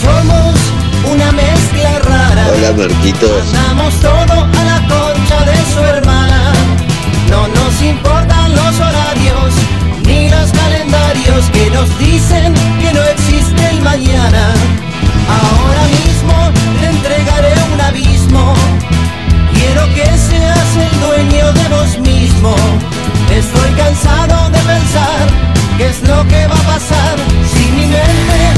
Somos una mezcla rara. Hola Marquitos. Damos todo a la concha de su hermana. No nos importan los horarios ni los calendarios que nos dicen que no existe el mañana. Ahora mismo te entregaré un abismo. Quiero que seas el dueño de vos mismo. Estoy cansado de pensar qué es lo que va a pasar si mi mente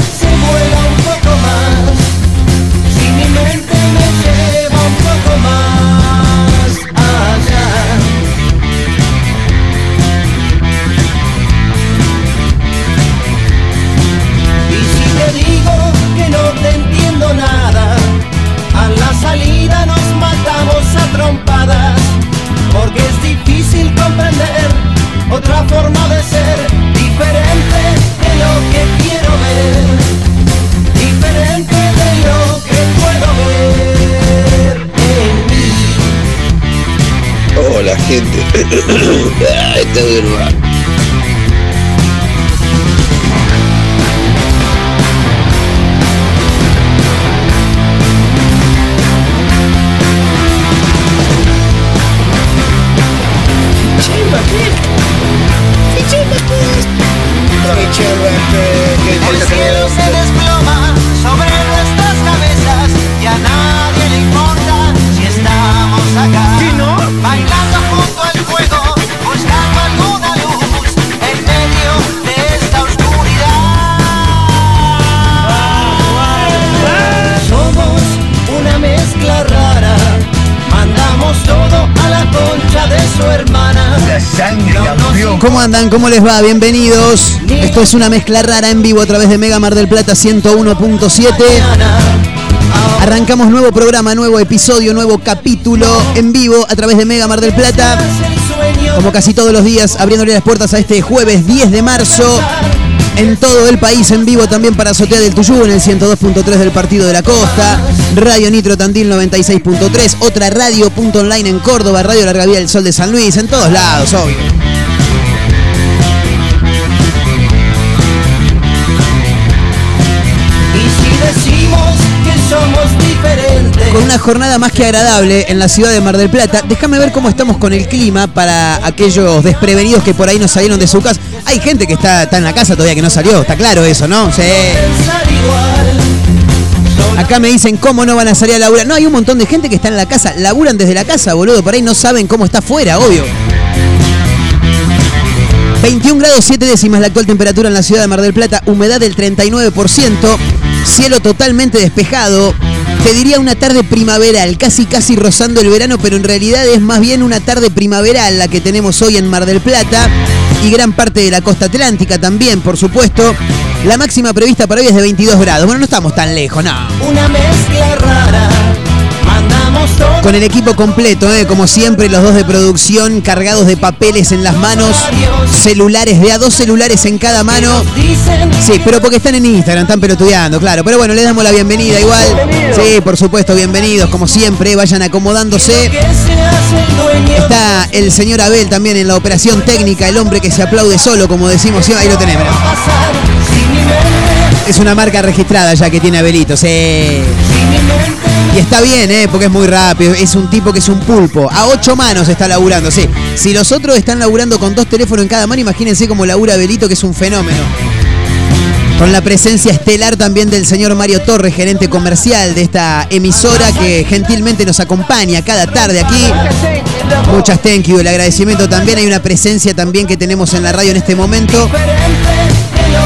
trompadas, porque es difícil comprender otra forma de ser, diferente de lo que quiero ver, diferente de lo que puedo ver en mí. Hola gente. Ah, Está bien ¿Cómo andan? ¿Cómo les va? Bienvenidos. Esto es una mezcla rara en vivo a través de Mega Mar del Plata 101.7. Arrancamos nuevo programa, nuevo episodio, nuevo capítulo en vivo a través de Mega Mar del Plata. Como casi todos los días, abriéndole las puertas a este jueves 10 de marzo. En todo el país en vivo también para Azotea del Tuyú en el 102.3 del Partido de la Costa, Radio Nitro Tandil 96.3, otra radio punto online en Córdoba, Radio Larga Vía del Sol de San Luis, en todos lados, obvio. Una jornada más que agradable en la ciudad de Mar del Plata. Déjame ver cómo estamos con el clima para aquellos desprevenidos que por ahí no salieron de su casa. Hay gente que está, está en la casa todavía que no salió, está claro eso, ¿no? Sí. Acá me dicen cómo no van a salir a laburar. No, hay un montón de gente que está en la casa, laburan desde la casa, boludo. Por ahí no saben cómo está afuera, obvio. 21 grados 7 décimas la actual temperatura en la ciudad de Mar del Plata, humedad del 39%, cielo totalmente despejado. Te diría una tarde primaveral, casi casi rozando el verano, pero en realidad es más bien una tarde primaveral la que tenemos hoy en Mar del Plata y gran parte de la costa atlántica también, por supuesto. La máxima prevista para hoy es de 22 grados. Bueno, no estamos tan lejos, no. Una mezcla rara. Con el equipo completo, ¿eh? como siempre, los dos de producción cargados de papeles en las manos, celulares de a dos celulares en cada mano. Sí, pero porque están en Instagram, están pelotudeando, claro. Pero bueno, les damos la bienvenida igual. Sí, por supuesto, bienvenidos, como siempre, vayan acomodándose. Está el señor Abel también en la operación técnica, el hombre que se aplaude solo, como decimos. Ahí lo tenemos. Es una marca registrada ya que tiene Abelito, sí. Y está bien, ¿eh? porque es muy rápido. Es un tipo que es un pulpo. A ocho manos está laburando, sí. Si los otros están laburando con dos teléfonos en cada mano, imagínense cómo labura Belito, que es un fenómeno. Con la presencia estelar también del señor Mario Torres, gerente comercial de esta emisora que gentilmente nos acompaña cada tarde aquí. Muchas thank you, el agradecimiento también. Hay una presencia también que tenemos en la radio en este momento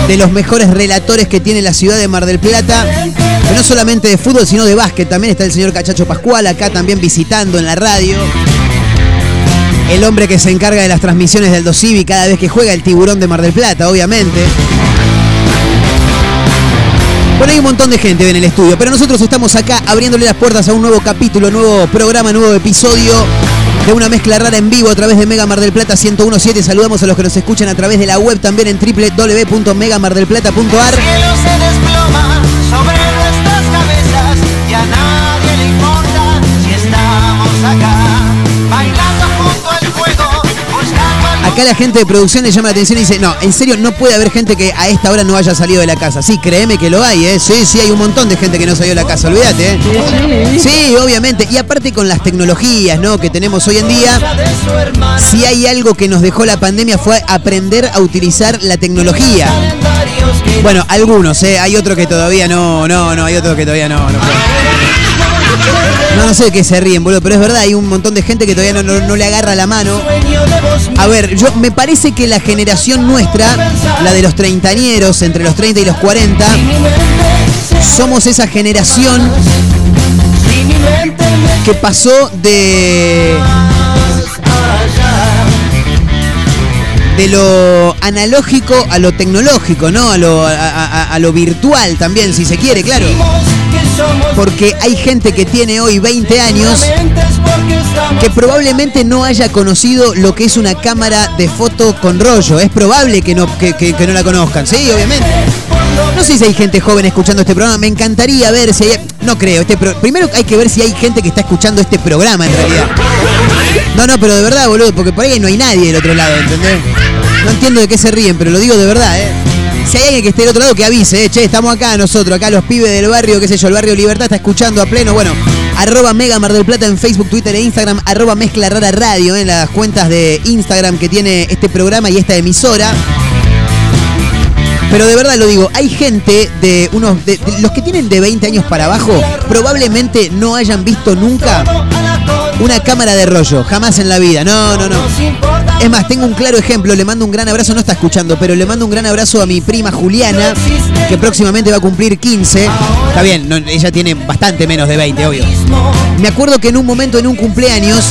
de los mejores relatores que tiene la ciudad de Mar del Plata. No solamente de fútbol, sino de básquet. También está el señor Cachacho Pascual acá también visitando en la radio. El hombre que se encarga de las transmisiones del Dosivi cada vez que juega el tiburón de Mar del Plata, obviamente. Bueno, hay un montón de gente en el estudio, pero nosotros estamos acá abriéndole las puertas a un nuevo capítulo, nuevo programa, nuevo episodio de una mezcla rara en vivo a través de Mega Mar del Plata 1017. Saludamos a los que nos escuchan a través de la web también en www.megamardelplata.ar. Acá la gente de producción le llama la atención y dice, no, en serio, no puede haber gente que a esta hora no haya salido de la casa. Sí, créeme que lo hay, ¿eh? Sí, sí, hay un montón de gente que no salió de la casa, olvídate, ¿eh? Sí, obviamente. Y aparte con las tecnologías, ¿no? Que tenemos hoy en día, si hay algo que nos dejó la pandemia fue aprender a utilizar la tecnología. Bueno, algunos, ¿eh? Hay otros que todavía no, no, no, hay otros que todavía no. No, no, no sé de qué se ríen, boludo, pero es verdad, hay un montón de gente que todavía no, le agarra la mano. A ver, yo me parece que la generación nuestra, la de los treintañeros, entre los 30 y los 40, mi mente se somos esa generación que pasó de, de lo analógico a lo tecnológico, ¿no? A lo virtual también, si se quiere, claro. Porque hay gente que tiene hoy 20 años que probablemente no haya conocido lo que es una cámara de foto con rollo. Es probable que no, que, no la conozcan, sí, obviamente. No sé si hay gente joven escuchando este programa. Me encantaría ver si hay. No creo. Este Primero hay que ver si hay gente que está escuchando este programa en realidad. No, no, pero de verdad, boludo, porque por ahí no hay nadie del otro lado, ¿entendés? No entiendo de qué se ríen, pero lo digo de verdad, ¿eh? Si hay alguien que esté del otro lado, que avise, ¿eh? Che, estamos acá nosotros, acá los pibes del barrio, qué sé yo, el barrio Libertad está escuchando a pleno. Bueno, arroba Mega Mar del Plata en Facebook, Twitter e Instagram, arroba Mezcla Rara Radio, en las cuentas de Instagram que tiene este programa y esta emisora. Pero de verdad lo digo, hay gente de unos. de- los que tienen de 20 años para abajo, probablemente no hayan visto nunca una cámara de rollo. Jamás en la vida. No, no, no. Es más, tengo un claro ejemplo. Le mando un gran abrazo. No está escuchando, pero le mando un gran abrazo a mi prima Juliana, que próximamente va a cumplir 15. Está bien, ella tiene bastante menos de 20, obvio. Me acuerdo que en un momento, en un cumpleaños,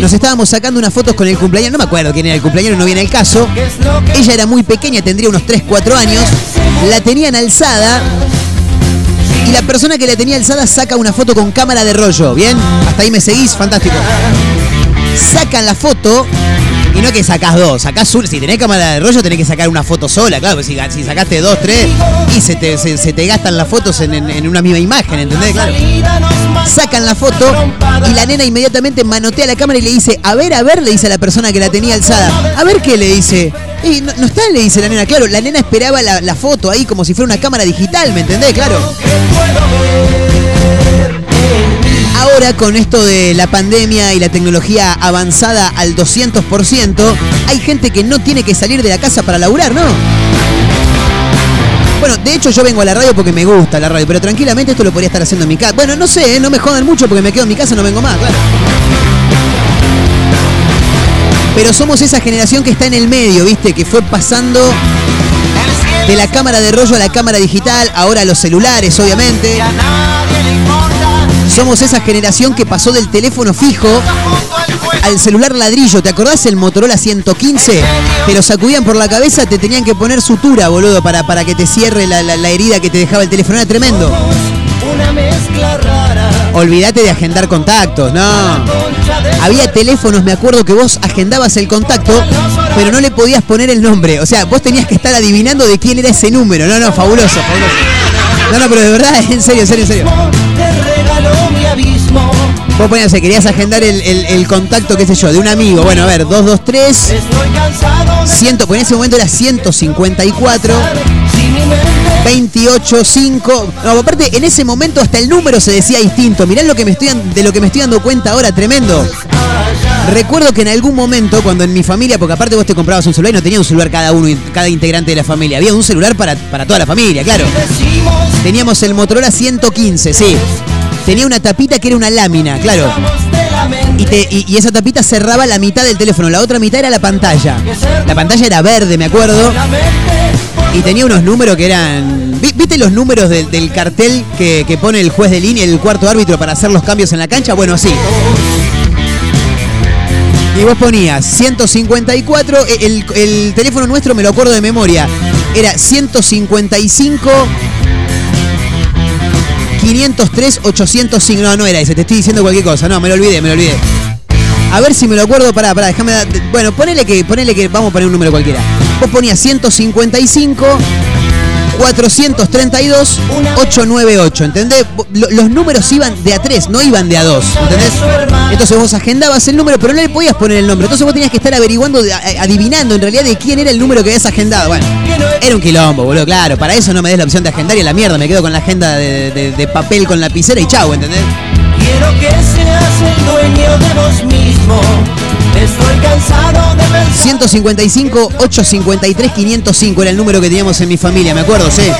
nos estábamos sacando unas fotos con el cumpleaños. No me acuerdo quién era el cumpleaños, no viene el caso. ¿Qué es lo que Ella era muy pequeña, tendría unos 3, 4 años. La tenían alzada. Y la persona que la tenía alzada saca una foto con cámara de rollo. ¿Bien? Hasta ahí me seguís, fantástico. Sacan la foto. Y no que sacás dos, sacás una. Si tenés cámara de rollo, tenés que sacar una foto sola, claro. porque Si, si sacaste dos, tres, y se te, se, te gastan las fotos en, en- una misma imagen, ¿entendés? Claro. Sacan la foto y la nena inmediatamente manotea la cámara y le dice, a ver, a ver, le dice a la persona que la tenía alzada. A ver qué le dice. Y no, no está, le dice la nena. Claro, la nena esperaba la, la foto ahí como si fuera una cámara digital, ¿me entendés? Claro. Ahora con esto de la pandemia y la tecnología avanzada al 200%, hay gente que no tiene que salir de la casa para laburar, ¿no? Bueno, de hecho yo vengo a la radio porque me gusta la radio, pero tranquilamente esto lo podría estar haciendo en mi casa. Bueno, no sé, ¿eh? no me jodan mucho porque me quedo en mi casa no vengo más, claro. Pero somos esa generación que está en el medio, ¿viste? Que fue pasando de la cámara de rollo a la cámara digital, ahora a los celulares, obviamente. Somos esa generación que pasó del teléfono fijo al celular ladrillo. ¿Te acordás el Motorola 115? Te lo sacudían por la cabeza, te tenían que poner sutura, boludo, para, para que te cierre la, la- la herida que te dejaba el teléfono. Era tremendo. Olvídate de agendar contactos, no. Había teléfonos, me acuerdo que vos agendabas el contacto, pero no le podías poner el nombre. O sea, vos tenías que estar adivinando de quién era ese número. No, no, fabuloso, fabuloso. No, no, pero de verdad, en serio, en serio, en serio. Vos sea, querías agendar el, el- el contacto, qué sé yo, de un amigo. Bueno, a ver, 223. estoy cansado de 100, pues en ese momento era 154. si mi mente 28, 5. No, aparte, en ese momento hasta el número se decía distinto. Mirá lo que me estoy, de lo que me estoy dando cuenta ahora, tremendo. Recuerdo que en algún momento, cuando en mi familia, porque aparte vos te comprabas un celular y no tenía un celular cada uno, cada integrante de la familia, había un celular para, para toda la familia, claro. Teníamos el Motorola 115, sí. Tenía una tapita que era una lámina, claro. Y, esa tapita cerraba la mitad del teléfono, la otra mitad era la pantalla. La pantalla era verde, me acuerdo. Y tenía unos números que eran. ¿vi- ¿Viste los números del, cartel que, pone el juez de línea, el cuarto árbitro, para hacer los cambios en la cancha? Bueno, sí. Y vos ponías 154, e- el teléfono nuestro me lo acuerdo de memoria. Era 155 503 805. No, no era ese, te estoy diciendo cualquier cosa. No, me lo olvidé, me lo olvidé. A ver si me lo acuerdo, pará, pará, déjame Bueno, ponele que, ponele que vamos a poner un número cualquiera. Vos ponías 155 432 898, ¿entendés? Lo- Los números iban de a 3, no iban de a 2, ¿entendés? Entonces vos agendabas el número, pero no le podías poner el nombre. Entonces vos tenías que estar averiguando, a- adivinando en realidad de quién era el número que habías agendado. Bueno, era un quilombo, boludo, claro. Para eso no me des la opción de agendar y la mierda, me quedo con la agenda de papel con lapicera y chau, ¿entendés? Quiero que seas el dueño de vos mismo. Estoy cansado de pensar. 155 853 505 era el número que teníamos en mi familia, me acuerdo, sí.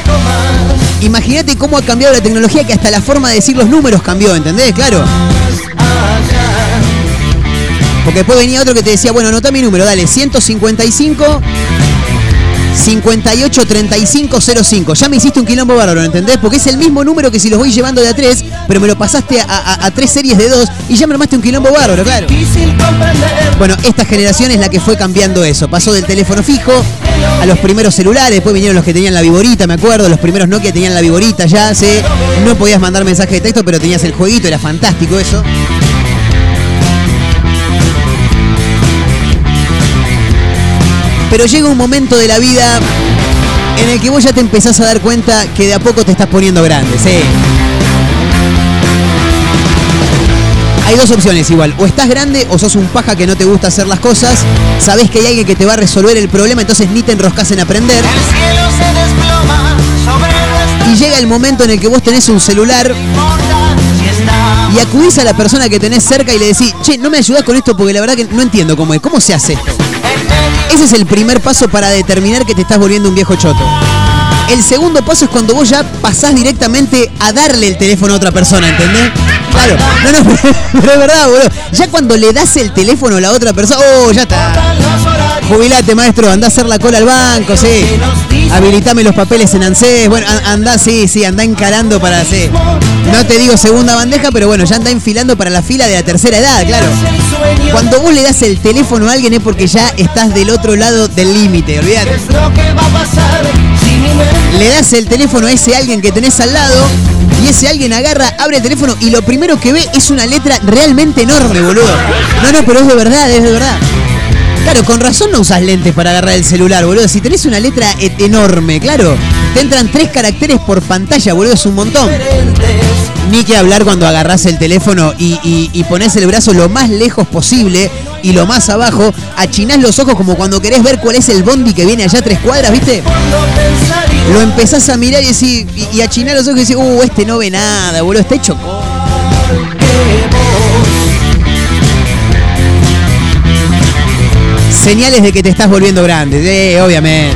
Imagínate cómo ha cambiado la tecnología que hasta la forma de decir los números cambió, ¿entendés? Claro. Porque después venía otro que te decía, bueno, anota mi número, dale, 155 58 35 05. Ya me hiciste un quilombo bárbaro, ¿entendés? Porque es el mismo número que si los voy llevando de a 3, pero me lo pasaste a, a- a tres series de dos y ya me armaste un quilombo bárbaro, claro. Bueno, esta generación es la que fue cambiando eso. Pasó del teléfono fijo a los primeros celulares, después vinieron los que tenían la viborita, me acuerdo, los primeros Nokia tenían la viborita ya, sé. No podías mandar mensaje de texto, pero tenías el jueguito, era fantástico eso. Pero llega un momento de la vida en el que vos ya te empezás a dar cuenta que de a poco te estás poniendo grande, sí. Hay dos opciones igual, o estás grande o sos un paja que no te gusta hacer las cosas, sabés que hay alguien que te va a resolver el problema, entonces ni te enroscas en aprender. El cielo se desploma sobre nuestra Y llega el momento en el que vos tenés un celular y acudís a la persona que tenés cerca y le decís, che, no me ayudás con esto porque la verdad que no entiendo cómo es, ¿cómo se hace esto? Ese es el primer paso para determinar que te estás volviendo un viejo choto. El segundo paso es cuando vos ya pasás directamente a darle el teléfono a otra persona, ¿entendés? Claro, no, no, pero es verdad, boludo. Ya cuando le das el teléfono a la otra persona, oh, ya está. Jubilate, maestro, andá a hacer la cola al banco, sí. Habilitame los papeles en ANSES. Bueno, an- andá, sí, sí, andá encarando para, sí. No te digo segunda bandeja, pero bueno, ya andá enfilando para la fila de la tercera edad, claro. Cuando vos le das el teléfono a alguien es porque ya estás del otro lado del límite, olvídate. ¿Qué es lo que va a pasar si mi mente Le das el teléfono a ese alguien que tenés al lado y ese alguien agarra, abre el teléfono y lo primero que ve es una letra realmente enorme, boludo. No, no, pero es de verdad, es de verdad. Claro, con razón no usas lentes para agarrar el celular, boludo. Si tenés una letra e- enorme, claro, te entran tres caracteres por pantalla, boludo, es un montón. Ni que hablar cuando agarrás el teléfono y, y, y pones el brazo lo más lejos posible y lo más abajo, achinás los ojos como cuando querés ver cuál es el bondi que viene allá tres cuadras, ¿viste? Lo empezás a mirar y decís, y, y los ojos y decís, uh, este no ve nada, boludo, está hecho Señales de que te estás volviendo grande, eh, obviamente.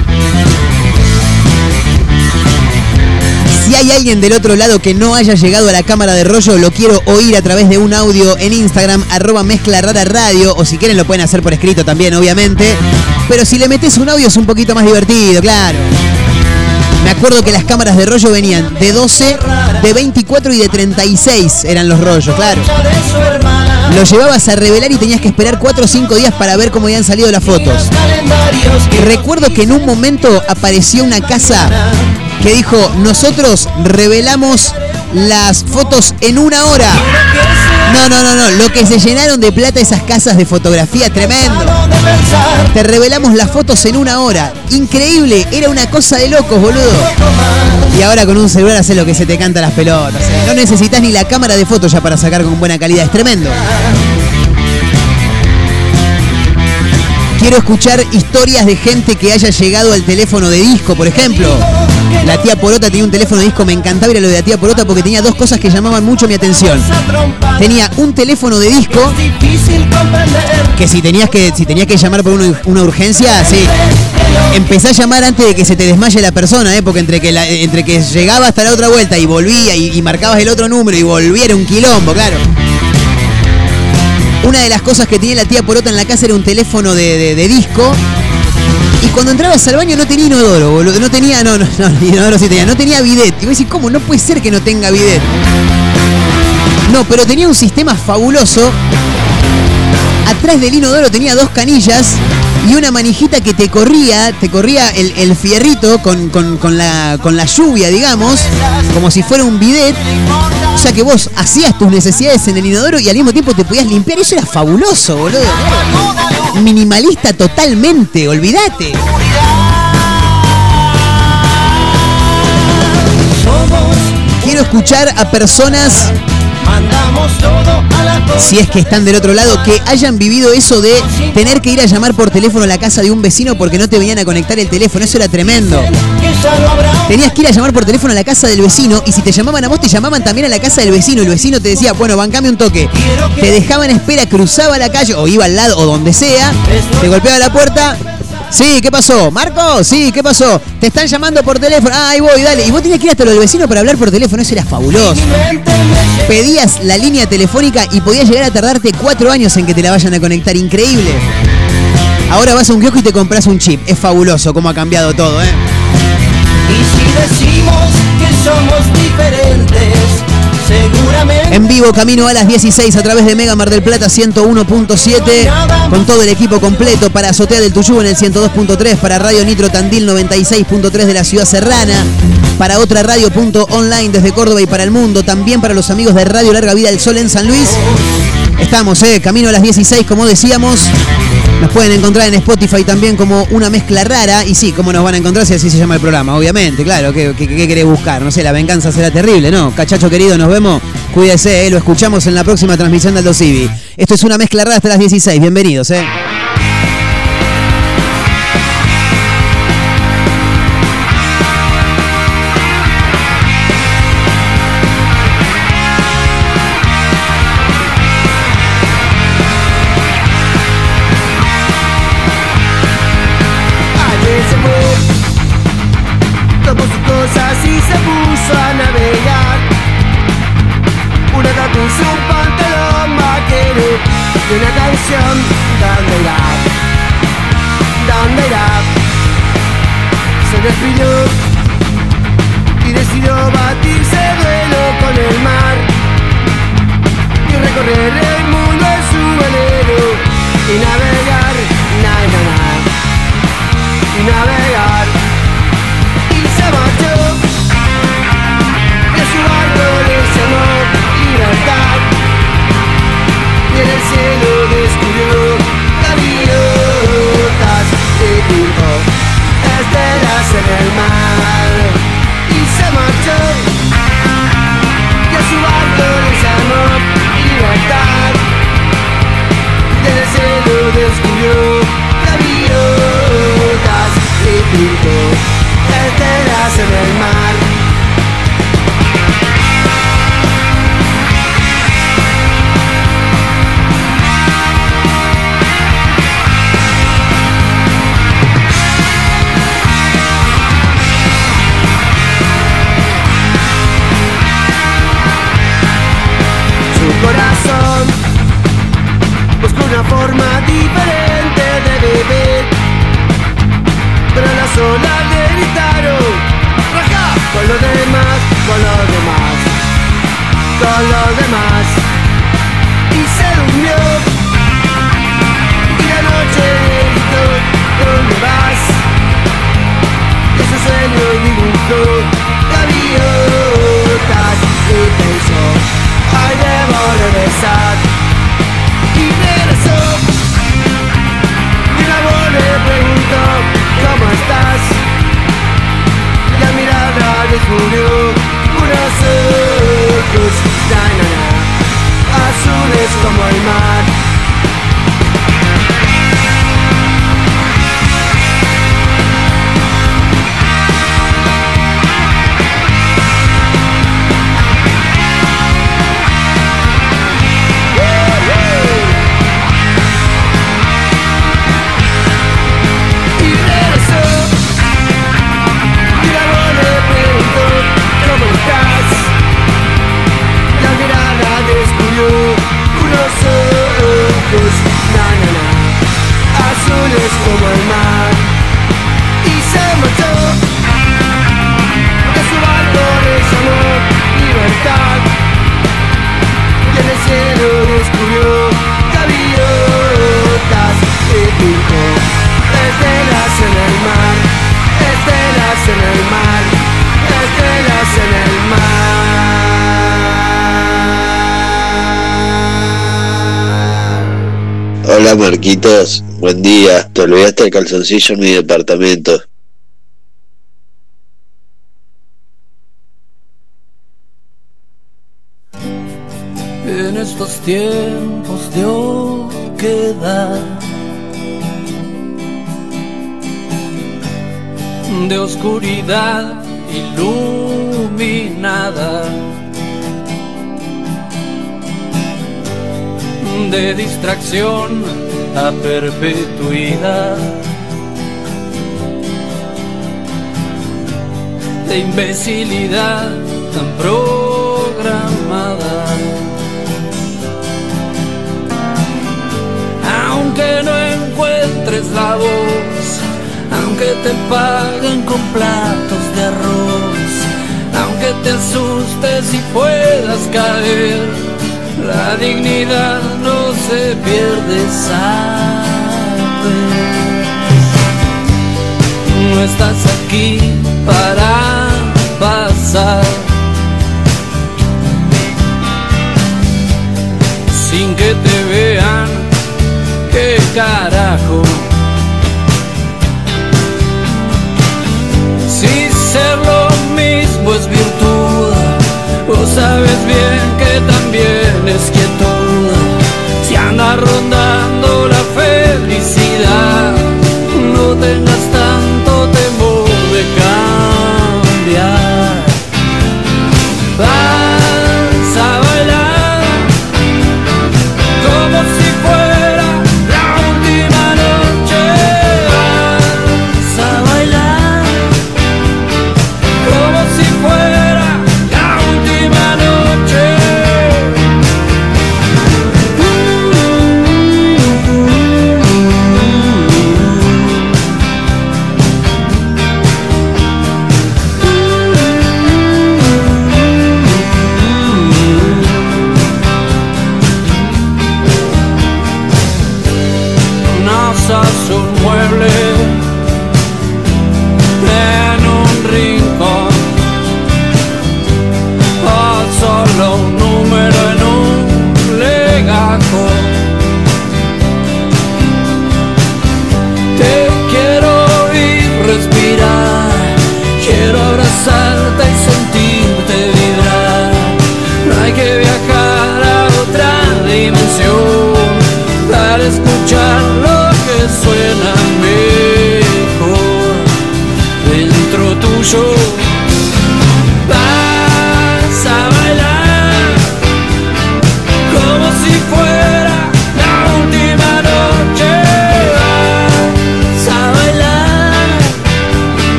Si hay alguien del otro lado que no haya llegado a la cámara de rollo, lo quiero oír a través de un audio en Instagram, arroba mezcla rara radio, o si quieren lo pueden hacer por escrito también, obviamente. Pero si le metes un audio es un poquito más divertido, claro. Me acuerdo que las cámaras de rollo venían de 12, de 24 y de 36 eran los rollos, claro. Lo llevabas a revelar y tenías que esperar 4 o 5 días para ver cómo habían salido las fotos. Recuerdo que en un momento apareció una casa que dijo, nosotros revelamos las fotos en una hora. No, no, no, no, lo que se llenaron de plata esas casas de fotografía, tremendo. Te revelamos las fotos en una hora. Increíble, era una cosa de locos, boludo. Y ahora con un celular haces lo que se te canta las pelotas. No necesitas ni la cámara de fotos ya para sacar con buena calidad, es tremendo. Quiero escuchar historias de gente que haya llegado al teléfono de disco, por ejemplo. La tía Porota tenía un teléfono de disco, me encantaba ir a lo de la tía Porota porque tenía dos cosas que llamaban mucho mi atención. Tenía un teléfono de disco que si tenías que si tenías que llamar por una, urgencia, sí. Empecé a llamar antes de que se te desmaye la persona, ¿eh? porque entre que, entre que llegaba hasta la otra vuelta y volvía y, marcabas el otro número y volvía era un quilombo, claro. Una de las cosas que tenía la tía Porota en la casa era un teléfono de disco. Y cuando entrabas al baño no tenía inodoro, boludo. No tenía, no, no, no, inodoro sí tenía, no tenía bidet. Y vos decís, ¿cómo? No puede ser que no tenga bidet. No, pero tenía un sistema fabuloso atrás del inodoro tenía dos canillas y una manijita que te corría, te corría el, fierrito con- con la, con la lluvia, digamos, como si fuera un bidet. O sea que vos hacías tus necesidades en el inodoro y al mismo tiempo te podías limpiar. Eso era fabuloso, boludo. Minimalista totalmente, olvídate. Escuchar a personas, a si es que están del otro lado, que hayan vivido eso de tener que ir a llamar por teléfono a la casa de un vecino porque no te venían a conectar el teléfono. Eso era tremendo. Tenías que ir a llamar por teléfono a la casa del vecino y si te llamaban a vos, te llamaban también a la casa del vecino. El vecino te decía, bueno, bancame un toque. Te dejaba en espera, cruzaba la calle o iba al lado o donde sea, te golpeaba la puerta. Sí, ¿qué pasó? ¿Marco? Sí, ¿qué pasó? Te están llamando por teléfono. Ah, ahí voy, dale. Y vos tenías que ir hasta lo del vecino para hablar por teléfono. Eso era fabuloso. Pedías la línea telefónica y podías llegar a tardarte cuatro años en que te la vayan a conectar. Increíble. Ahora vas a un kiosco y te compras un chip. Es fabuloso cómo ha cambiado todo, ¿eh? Y si decimos que somos diferentes, En vivo, camino a las 16 a través de Mega Mar del Plata 101.7 con todo el equipo completo para Azotea del Tuyú en el 102.3, para Radio Nitro Tandil 96.3 de la ciudad serrana, para otra radio punto online desde Córdoba y para el mundo, también para los amigos de Radio Larga Vida del Sol en San Luis. Estamos, eh, camino a las 16, como decíamos. Nos pueden encontrar en Spotify también como una mezcla rara. Y sí, ¿cómo nos van a encontrar si así se llama el programa? Obviamente, claro. ¿Qué, qué, qué querés buscar? No sé, la venganza será terrible, ¿no? Cachacho querido, nos vemos. Cuídese, eh, lo escuchamos en la próxima transmisión del Dosivi. Esto es una mezcla rara hasta las 16. Bienvenidos, ¿eh? Una forma diferente de vivir. Pero las olas gritaron ¡Raja! Con los demás, con los demás Con los demás. Y se durmió. Y la noche gritó ¿Dónde vas? Y ese sueño dibujó Gaviotas Y pensó Ay, debo regresar descubrió unos ojos na, Azules como el mar Marquitos, buen día. Te olvidaste el calzoncillo en mi departamento. En estos tiempos de oquedad, de oscuridad iluminada, de distracción a perpetuidad. de imbecilidad tan programada. Aunque no encuentres la voz, aunque te paguen con platos de arroz, aunque te asustes y puedas caer, la dignidad no se pierde, sabes. No estás aquí para pasar sin que te vean. ¿Qué carajo? Si ser lo mismo es virtud, sabes bien que también es quietud. Si anda rondando la felicidad, no tengas tanto temor de cambiar.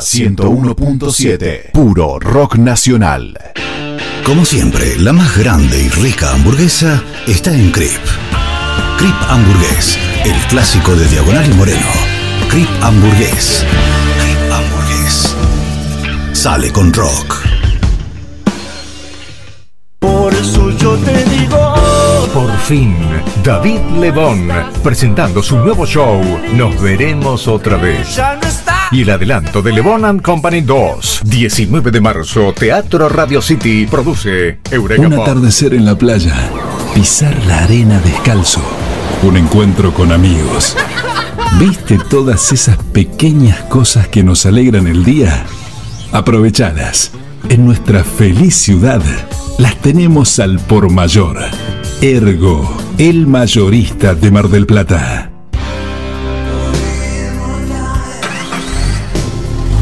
Del Plata 101.7. Puro rock nacional. Como siempre, la más grande y rica hamburguesa está en Crip. Crip Hamburgués, el clásico de Diagonal y Moreno. Crip Hamburgués. Crip Hamburgués. Sale con rock. Por eso yo te digo. Por fin, David Lebón, presentando su nuevo show, Nos veremos otra vez. Ya no. Y el adelanto de Lebón and Company 2, 19 de marzo, Teatro Radio City, produce Eureka Un atardecer en la playa, pisar la arena descalzo, un encuentro con amigos. ¿Viste todas esas pequeñas cosas que nos alegran el día? Aprovechadas. En nuestra feliz ciudad las tenemos al por mayor. Ergo, el mayorista de Mar del Plata.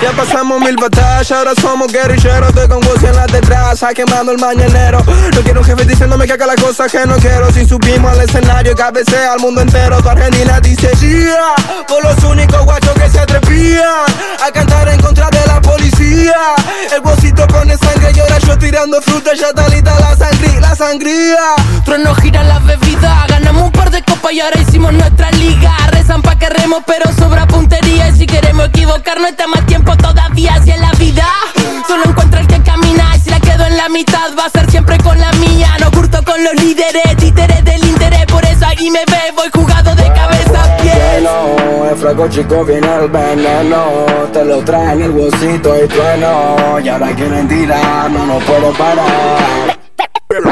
Ya pasamos mil batallas, ahora somos guerrilleros. Estoy con Wozy en la detrás, quemando el mañanero. No quiero un jefe diciéndome que haga las cosas que no quiero. Si subimos al escenario, cabecea al mundo entero Tu Argentina dice yeah Por los únicos guachos que se atrevían A cantar en contra de la policía. El bolsito pone sangre y ahora yo tirando fruta Ya está lista la sangría, la sangría. Trueno gira la bebida, ganamos un par de copas y ahora hicimos nuestra liga. Rezan pa' que remos, pero sobra puntería. Y si queremos equivocarnos, está más tiempo todavía hacia la vida. Solo encuentra el que camina. Y si la quedo en la mitad, va a ser siempre con la mía. No curto con los líderes, títeres del interés. Por eso ahí me ve, voy jugado de cabeza a pies. Bueno, el fraco chico viene el veneno Te lo traen el bolsito y trueno Y ahora quieren tirar, no nos puedo parar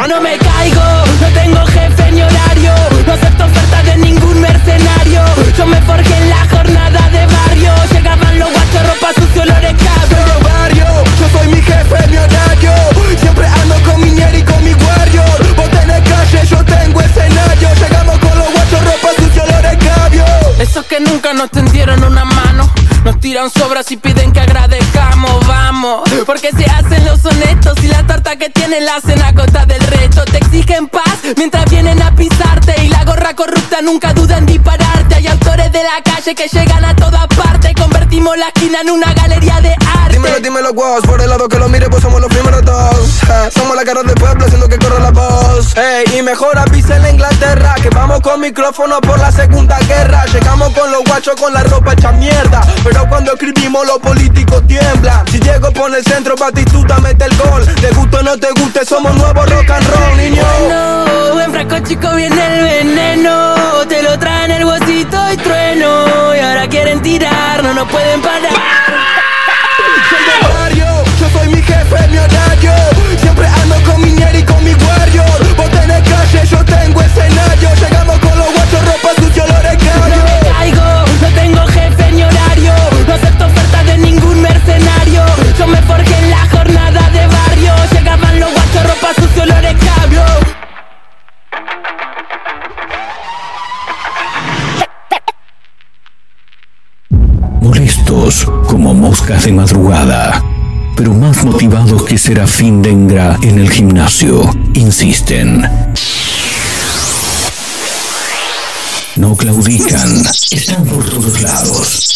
No me caigo, no tengo jefe ni horario No acepto ofertas de ningún mercenario Yo me forjé en la jornada de barrio Llegaban los guachos, ropa sucio, olores cabros Pero barrio, yo soy mi jefe, mi horario. Siempre ando con mi ñer y con mi warrior. Vos tenés calle, yo tengo escenario. Llegamos con los guachos, ropa sucia, olores cabio Esos que nunca nos tendieron una mano. Nos tiran sobras y piden que agradezcamos, vamos. Porque se hacen los honestos Y la torta que tienen la hacen a costa del resto. Te exigen paz mientras vienen a pisarte Y la gorra corrupta nunca duda en dispararte. Hay autores de la calle que llegan a todas partes Convertimos la esquina en una galería de arte. Dímelo, dímelo, guas, por el lado que lo mire, pues somos los primeros dos. Eh, Somos la cara del pueblo haciendo que corra la voz. Ey, y mejor avisa en Inglaterra Que vamos con micrófono por la segunda guerra. Llegamos con los guachos con la ropa hecha mierda Pero cuando escribimos los políticos tiemblan. Si llego por el centro, Batistuta mete el gol. Te guste o no te guste, somos nuevos rock and roll, niño. No, en frasco chico viene el veneno. Te lo traen el bolsito y trueno Y ahora quieren tirar, no nos pueden parar. Soy barrio, yo soy mi jefe, mi horario. Siempre ando con mi ñer y con mi warrior. Vos tenés calle, yo tengo escenario como moscas de madrugada, pero más motivados que Serafín Dengra en el gimnasio, insisten. No claudican, están por todos lados,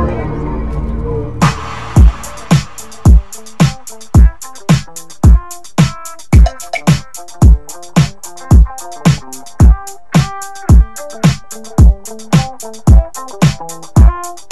Música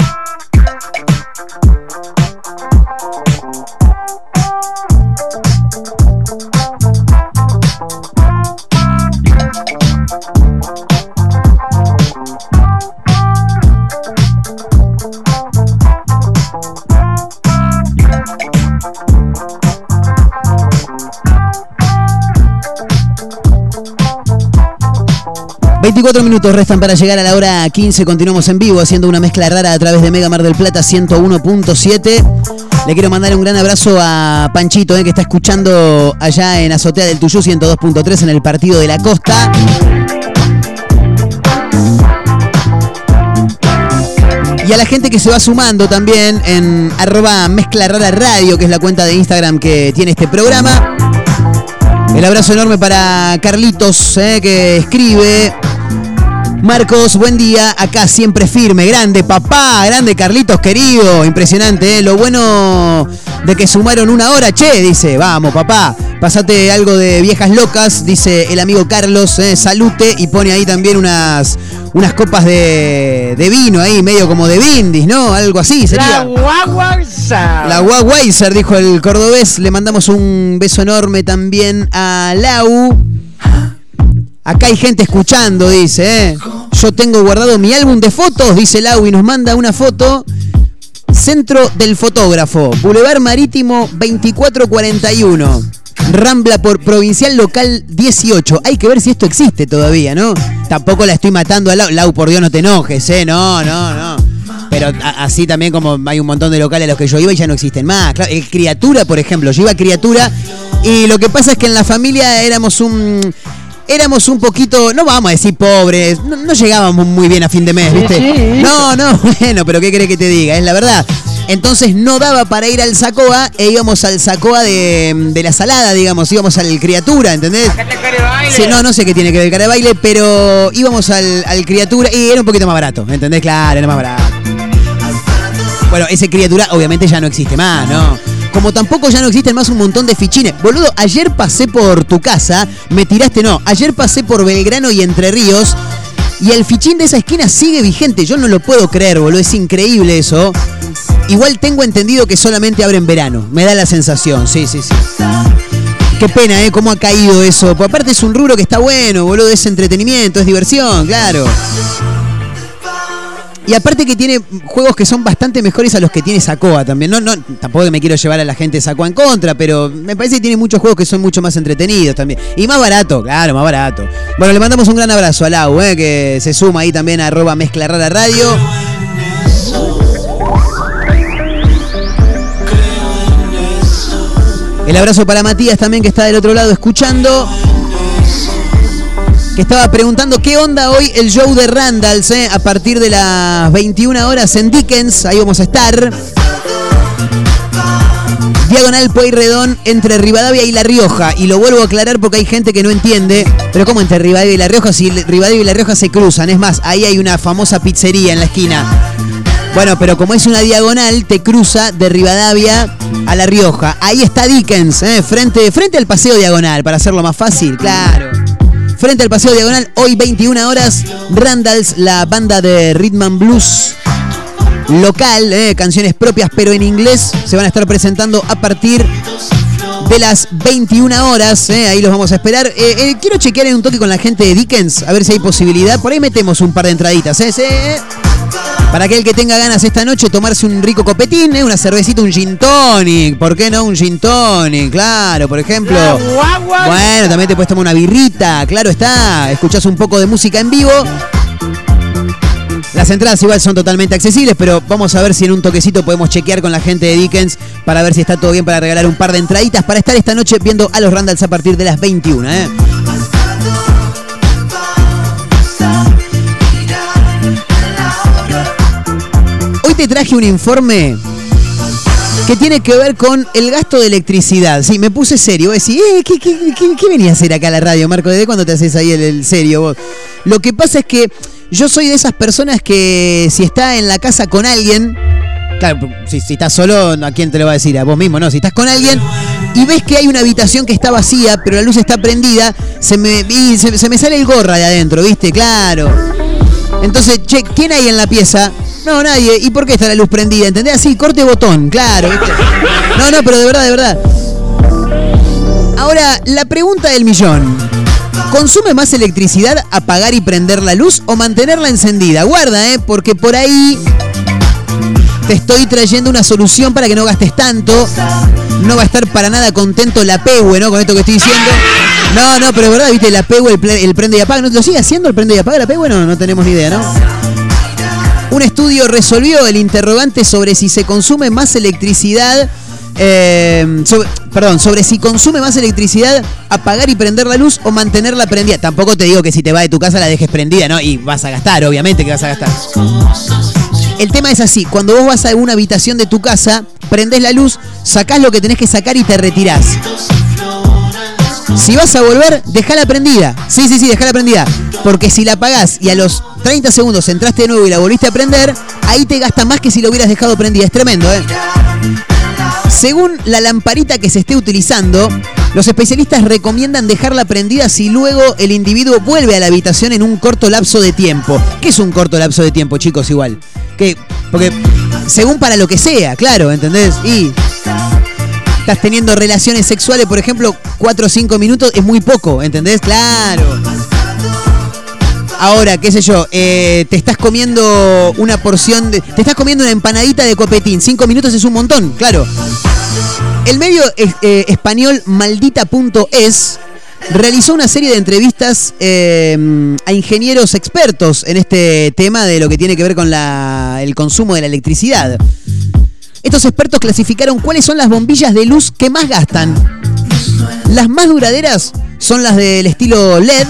24 minutos restan para llegar a la hora 15. Continuamos en vivo haciendo una mezcla rara a través de Mega Mar del Plata 101.7. Le quiero mandar un gran abrazo a Panchito, eh, que está escuchando allá en Azotea del Tuyú 102.3 en el partido de la costa. Y a la gente que se va sumando también en arroba mezcla radio, que es la cuenta de Instagram que tiene este programa. El abrazo enorme para Carlitos, eh, que escribe. Marcos, buen día. Acá siempre firme. Grande, papá. Grande, Carlitos, querido. Impresionante, ¿eh? Lo bueno de que sumaron una hora, che, dice. Vamos, papá. Pasate algo de viejas locas, dice el amigo Carlos. ¿eh? Salute y pone ahí también unas, unas copas de, de vino ahí, medio como de bindis, ¿no? Algo así sería. La Guaguayza. La Guaguayzer, dijo el cordobés. Le mandamos un beso enorme también a Lau. Acá hay gente escuchando, dice. ¿eh? Yo tengo guardado mi álbum de fotos, dice Lau, y nos manda una foto. Centro del Fotógrafo, Boulevard Marítimo 2441. Rambla por Provincial Local 18. Hay que ver si esto existe todavía, ¿no? Tampoco la estoy matando a Lau. Lau, por Dios, no te enojes, ¿eh? No, no, no. Pero así también como hay un montón de locales a los que yo iba y ya no existen más. Claro, Criatura, por ejemplo. Yo iba a Criatura y lo que pasa es que en la familia éramos un... Éramos un poquito, no vamos a decir pobres, no, no llegábamos muy bien a fin de mes, ¿viste? sí. No, no, bueno, pero ¿qué querés que te diga? Es la verdad. Entonces no daba para ir al Sacoa e íbamos al Sacoa de, de la salada, digamos, íbamos al Criatura, ¿entendés? Sí, no, no sé qué tiene que ver el cara de baile, pero íbamos al, al Criatura y era un poquito más barato, ¿entendés? Claro, era más barato. Bueno, ese Criatura obviamente ya no existe más, ¿no? Como tampoco ya no existen más un montón de fichines. Boludo, ayer pasé por tu casa, me tiraste, no, ayer pasé por Belgrano y Entre Ríos y el fichín de esa esquina sigue vigente. Yo no lo puedo creer, boludo, es increíble eso. Igual tengo entendido que solamente abre en verano, me da la sensación, sí, sí, sí. Qué pena, ¿eh? Cómo ha caído eso. Pues aparte es un rubro que está bueno, boludo. Es entretenimiento, es diversión, claro. Y aparte que tiene juegos que son bastante mejores a los que tiene Sacoa también. No, no, tampoco me quiero llevar a la gente de Sacoa en contra, pero me parece que tiene muchos juegos que son mucho más entretenidos también. Y más barato, claro, más barato. Bueno, le mandamos un gran abrazo a Lau, ¿eh? que se suma ahí también a arroba mezcla rara radio. El abrazo para Matías también que está del otro lado escuchando. Que estaba preguntando qué onda hoy el show de Randalls eh? a partir de las 21 horas en Dickens. Ahí vamos a estar. Diagonal Pueyrredón entre Rivadavia y La Rioja. Y lo vuelvo a aclarar porque hay gente que no entiende. Pero ¿cómo entre Rivadavia y La Rioja? Si Rivadavia y La Rioja se cruzan. Es más, ahí hay una famosa pizzería en la esquina. Bueno, pero como es una diagonal, te cruza de Rivadavia a La Rioja. Ahí está Dickens, ¿eh? frente, frente al paseo diagonal, para hacerlo más fácil, claro. Frente al paseo diagonal, hoy 21 horas, Randalls, la banda de Rhythm and Blues local, ¿eh? canciones propias, pero en inglés, se van a estar presentando a partir de las 21 horas. ¿eh? Ahí los vamos a esperar. Eh, quiero chequear en un toque con la gente de Dickens, a ver si hay posibilidad. Por ahí metemos un par de entraditas. ¿eh? Para aquel que tenga ganas esta noche tomarse un rico copetín, ¿eh? una cervecita, un gin tonic. ¿Por qué no un gin tonic? Claro, por ejemplo. Bueno, también te puedes tomar una birrita, claro está. Escuchás un poco de música en vivo. Las entradas igual son totalmente accesibles, pero vamos a ver si en un toquecito podemos chequear con la gente de Dickens para ver si está todo bien para regalar un par de entraditas para estar esta noche viendo a los Randalls a partir de las 21. ¿eh? Te traje un informe que tiene que ver con el gasto de electricidad. Sí, me puse serio. Voy a decir, eh, ¿qué, qué, qué, qué venía a hacer acá a la radio, Marco? ¿Desde cuándo te haces ahí el, serio vos? Lo que pasa es que yo soy de esas personas que si está en la casa con alguien, claro, si, estás solo, ¿a quién te lo va a decir? A vos mismo, ¿no? Si estás con alguien y ves que hay una habitación que está vacía, pero la luz está prendida, se me, se me sale el gorra de adentro, ¿viste? Claro. Entonces, che, ¿quién hay en la pieza? No, nadie. ¿Y por qué está la luz prendida? ¿Entendés? Así, corte botón, claro. No, no, pero de verdad, de verdad. Ahora, la pregunta del millón. ¿Consume más electricidad apagar y prender la luz o mantenerla encendida? Guarda, ¿eh? Porque por ahí te estoy trayendo una solución para que no gastes tanto. No va a estar para nada contento la PEWE, ¿no? Con esto que estoy diciendo. No, no, pero es verdad, viste, la PEWE, el, el prende y apaga. ¿No lo sigue haciendo el prende y apaga la PEWE? No, no tenemos ni idea, ¿no? Un estudio resolvió el interrogante sobre si se consume más electricidad. Eh, perdón, sobre si consume más electricidad apagar y prender la luz o mantenerla prendida. Tampoco te digo que si te vas de tu casa la dejes prendida, ¿no? Y vas a gastar, obviamente que vas a gastar. El tema es así, cuando vos vas a una habitación de tu casa, prendés la luz, sacás lo que tenés que sacar y te retirás. Si vas a volver, dejala prendida. Sí, sí, sí, dejala prendida. Porque si la apagás y a los 30 segundos entraste de nuevo y la volviste a prender, ahí te gasta más que si lo hubieras dejado prendida. Es tremendo, ¿eh? Según la lamparita que se esté utilizando, los especialistas recomiendan dejarla prendida si luego el individuo vuelve a la habitación en un corto lapso de tiempo. ¿Qué es un corto lapso de tiempo, chicos? Igual. Que, porque según para lo que sea, claro, ¿entendés? Y estás teniendo relaciones sexuales, por ejemplo, 4 o 5 minutos es muy poco, ¿entendés? Claro. Ahora, qué sé yo, eh, te estás comiendo una porción de. Te estás comiendo una empanadita de copetín. Cinco minutos es un montón, claro. El medio eh, español maldita.es realizó una serie de entrevistas eh, a ingenieros expertos en este tema de lo que tiene que ver con el consumo de la electricidad. Estos expertos clasificaron cuáles son las bombillas de luz que más gastan. Las más duraderas son las del estilo LED,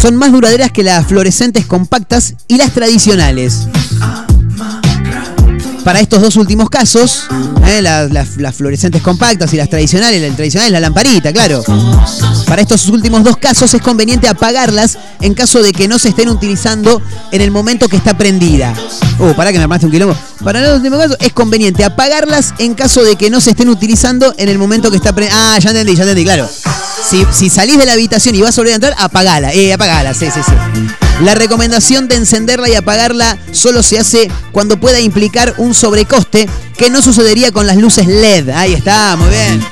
son más duraderas que las fluorescentes compactas y las tradicionales. Para estos dos últimos casos, eh, las, fluorescentes compactas y las tradicionales, la tradicional es la lamparita, claro. Para estos últimos dos casos es conveniente apagarlas en caso de que no se estén utilizando en el momento que está prendida. Uh, pará que me armaste un quilombo. Para los últimos casos es conveniente apagarlas en caso de que no se estén utilizando en el momento que está prendida. Ah, ya entendí, ya entendí, claro. Si, si salís de la habitación y vas a volver a entrar, apagala, eh, apagala, sí, sí, sí. La recomendación de encenderla y apagarla solo se hace cuando pueda implicar un sobrecoste que no sucedería con las luces LED. Ahí está, muy bien.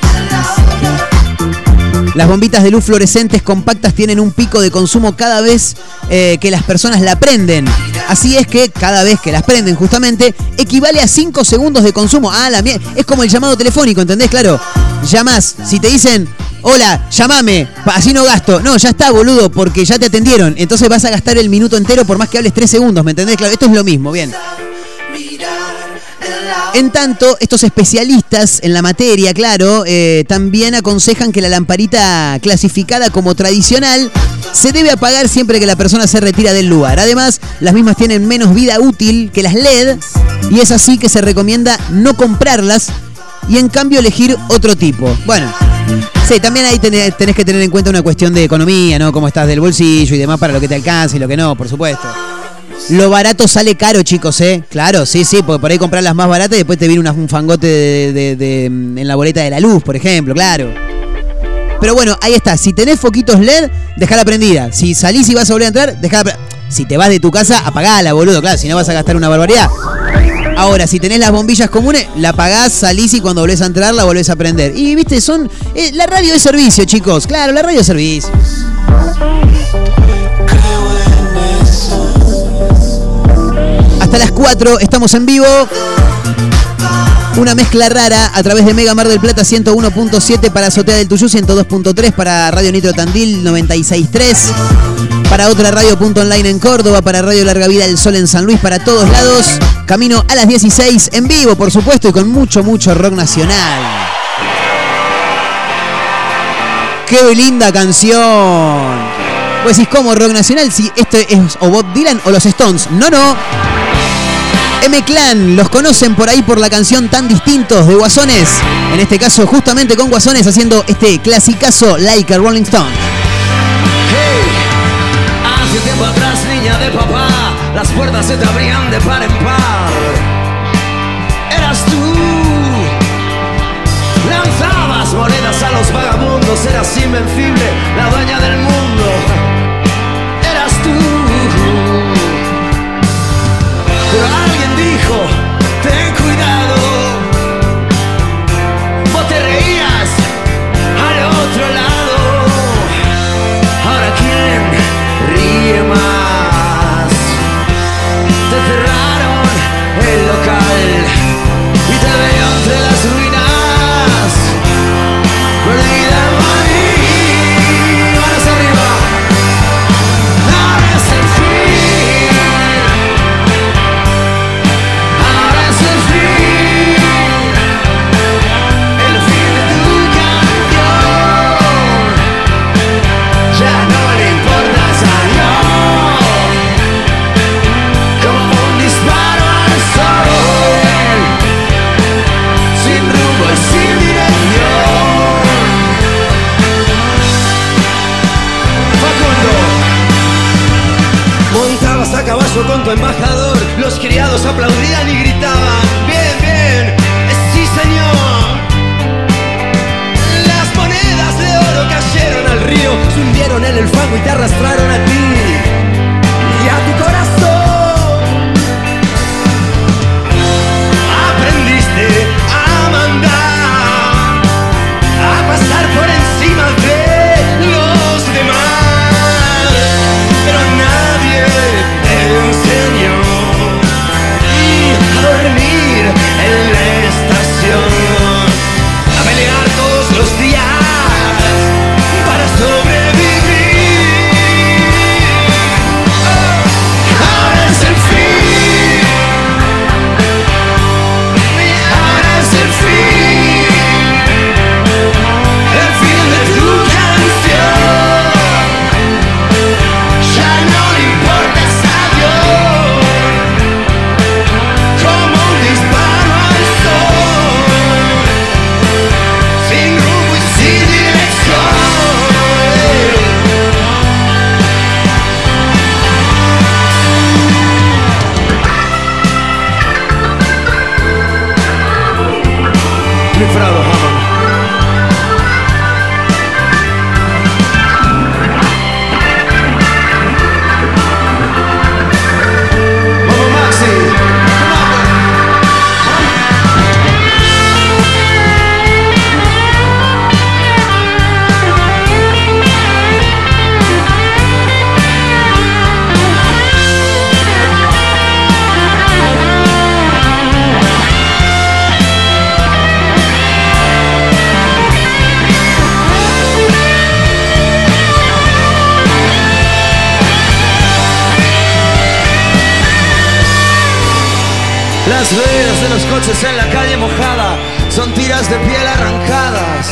Las bombitas de luz fluorescentes compactas tienen un pico de consumo cada vez eh, que las personas la prenden. Así es que cada vez que las prenden justamente equivale a 5 segundos de consumo. Ah, la mie- Es como el llamado telefónico, ¿entendés? Claro. Llamás, si te dicen, hola, llamame, así no gasto. No, ya está, boludo, porque ya te atendieron. Entonces vas a gastar el minuto entero por más que hables 3 segundos, ¿me entendés? Claro, esto es lo mismo, bien. En tanto, estos especialistas en la materia, claro, eh, también aconsejan que la lamparita clasificada como tradicional se debe apagar siempre que la persona se retira del lugar. Además, las mismas tienen menos vida útil que las LED y es así que se recomienda no comprarlas y en cambio elegir otro tipo. Bueno, sí, también ahí tenés, que tener en cuenta una cuestión de economía, ¿no? Cómo estás del bolsillo y demás para lo que te alcance y lo que no, por supuesto. Lo barato sale caro, chicos, ¿eh? Claro, sí, sí, porque por ahí comprar las más baratas y después te viene una- un fangote de, de- mm, en la boleta de la luz, por ejemplo, claro. Pero bueno, ahí está. Si tenés foquitos LED, dejala prendida. Si salís y vas a volver a entrar, dejala Si te vas de tu casa, apagala, boludo, claro, si no vas a gastar una barbaridad. Ahora, si tenés las bombillas comunes, la apagás, salís y cuando volvés a entrar la volvés a prender. Y viste, son. eh, la radio de servicio, chicos. Claro, la radio de servicio. Hasta las 4 estamos en vivo. Una mezcla rara a través de Mega Mar del Plata 101.7 para Azotea del Tuyú, 102.3 para Radio Nitro Tandil 96.3, para otra radio punto online en Córdoba, para Radio Larga Vida del Sol en San Luis, para todos lados. Camino a las 16 en vivo, por supuesto, y con mucho, mucho rock nacional. ¡Qué linda canción! Pues decís, ¿cómo rock nacional? Si esto es o Bob Dylan o los Stones. No, no. M-Clan, los conocen por ahí por la canción Tan Distintos de Guasones. En este caso, justamente con Guasones haciendo este clasicazo Like a Rolling Stone. Hace tiempo atrás, niña de papá, las puertas se te abrían de par en par. Eras tú. Lanzabas monedas a los vagabundos, eras invencible, la dueña del mundo. Embajador Los criados aplaudían y gritaban Bien, bien, sí señor las monedas de oro cayeron al río, se hundieron en el fango y te arrastraron a ti en la calle mojada son tiras de piel arrancadas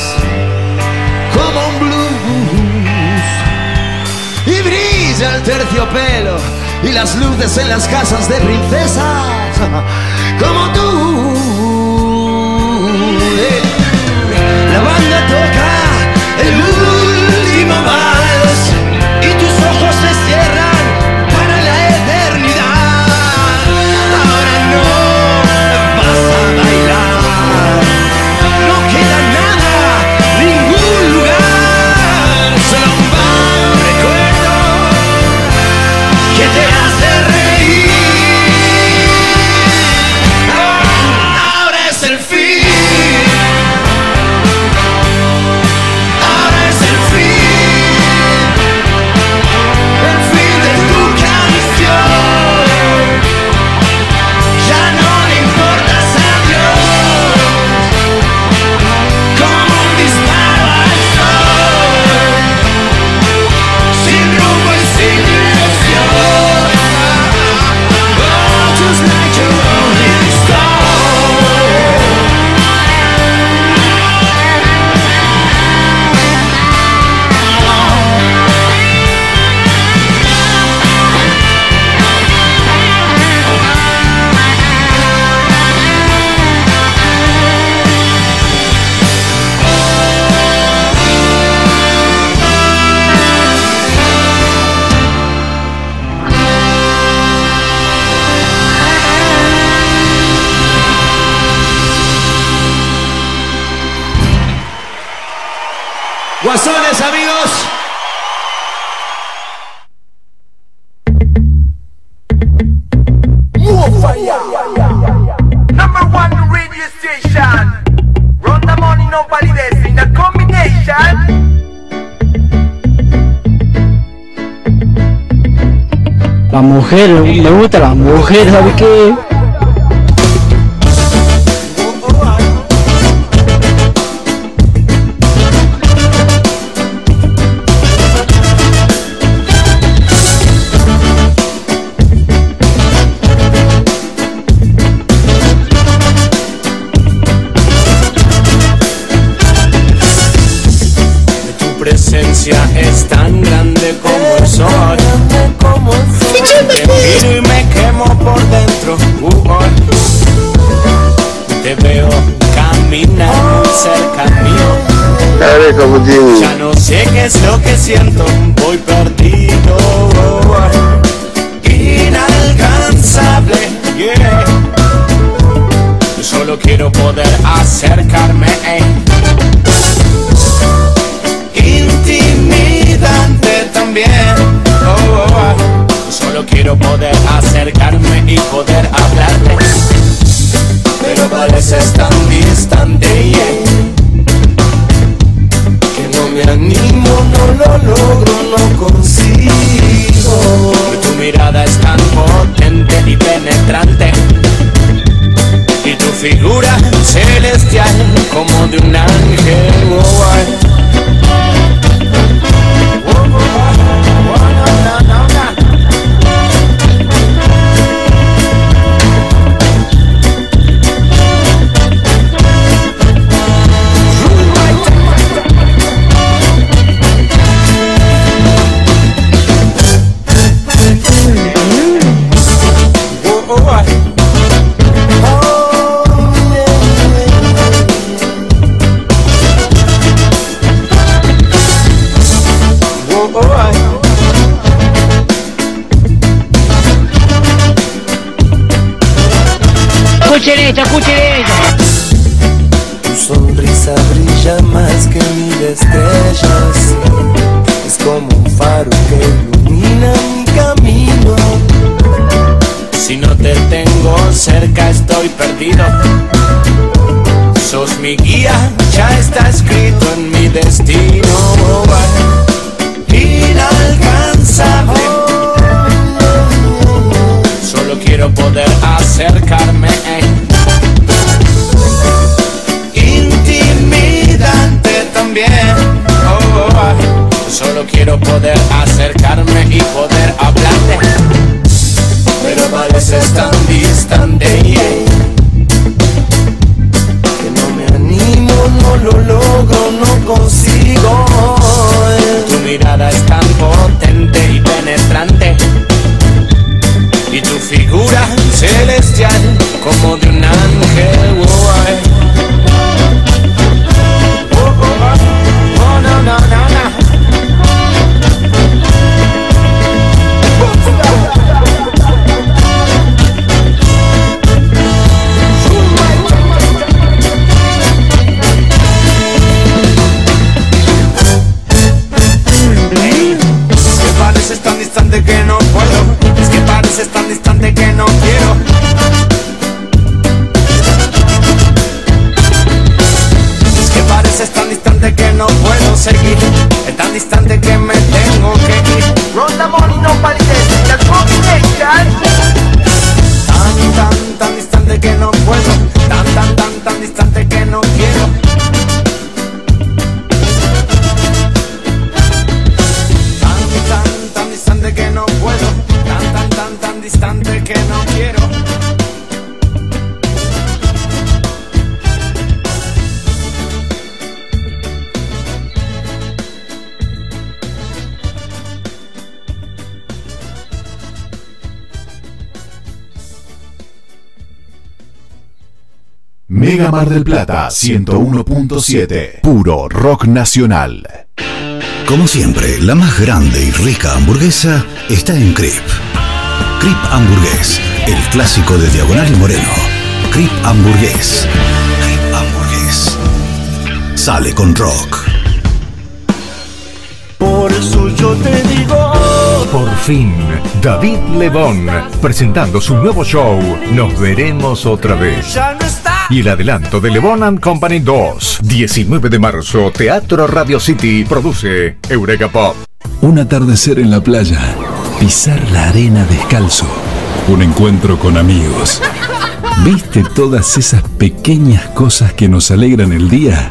como un blues. Y brilla el terciopelo y las luces en las casas de princesas mujer, me gusta la mujer, ¿sabe qué? siento Mega Mar del Plata 101.7, puro rock nacional. Como siempre, la más grande y rica hamburguesa está en Crip. Crip Hamburgués, el clásico de Diagonal y Moreno. Crip Hamburgués. Crip Hamburgués. Sale con rock. Por eso yo te digo. Por fin, David Lebón, presentando su nuevo show. Nos veremos otra vez. Y el adelanto de Lebon and Company 2, 19 de marzo, Teatro Radio City, produce Eureka Pop. Un atardecer en la playa. Pisar la arena descalzo. Un encuentro con amigos. ¿Viste todas esas pequeñas cosas que nos alegran el día?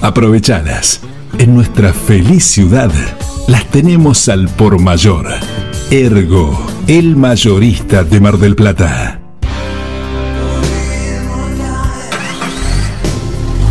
Aprovechadas. En nuestra feliz ciudad las tenemos al por mayor. Ergo, el mayorista de Mar del Plata.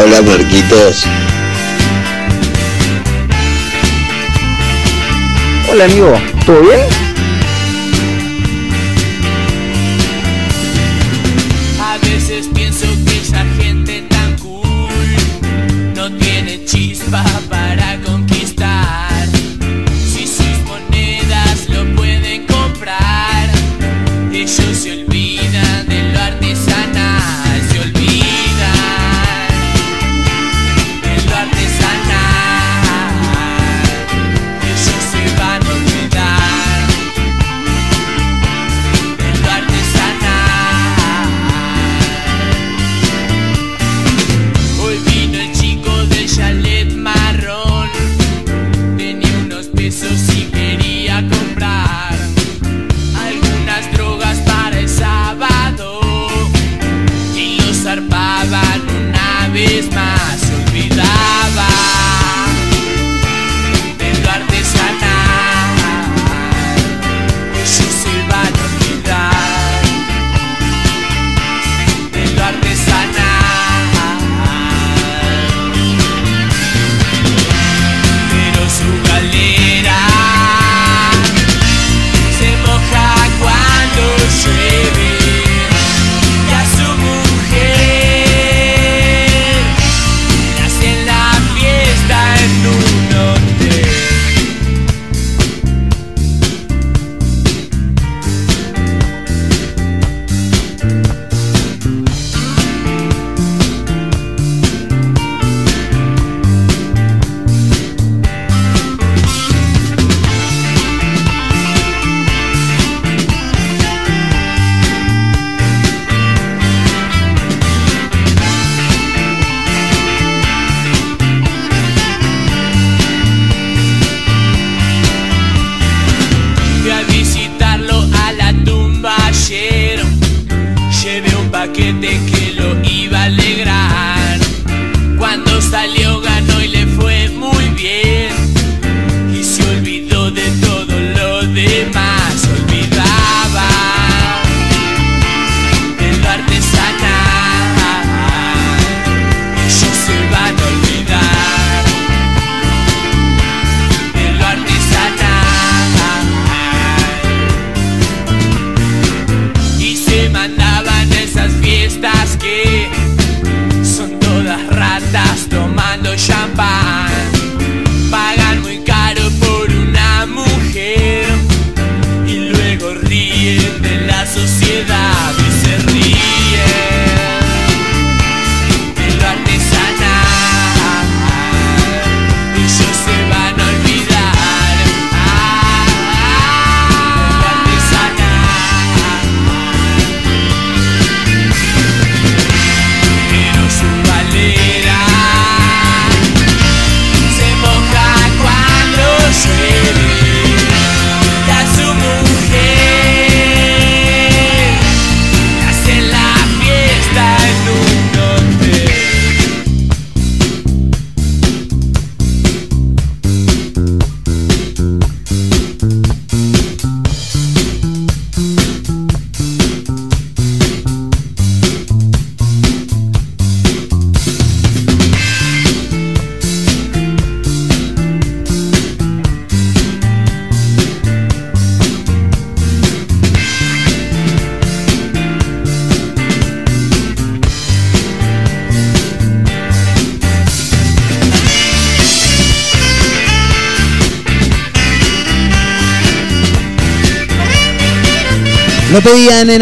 Hola Marquitos. Hola amigo, ¿todo bien?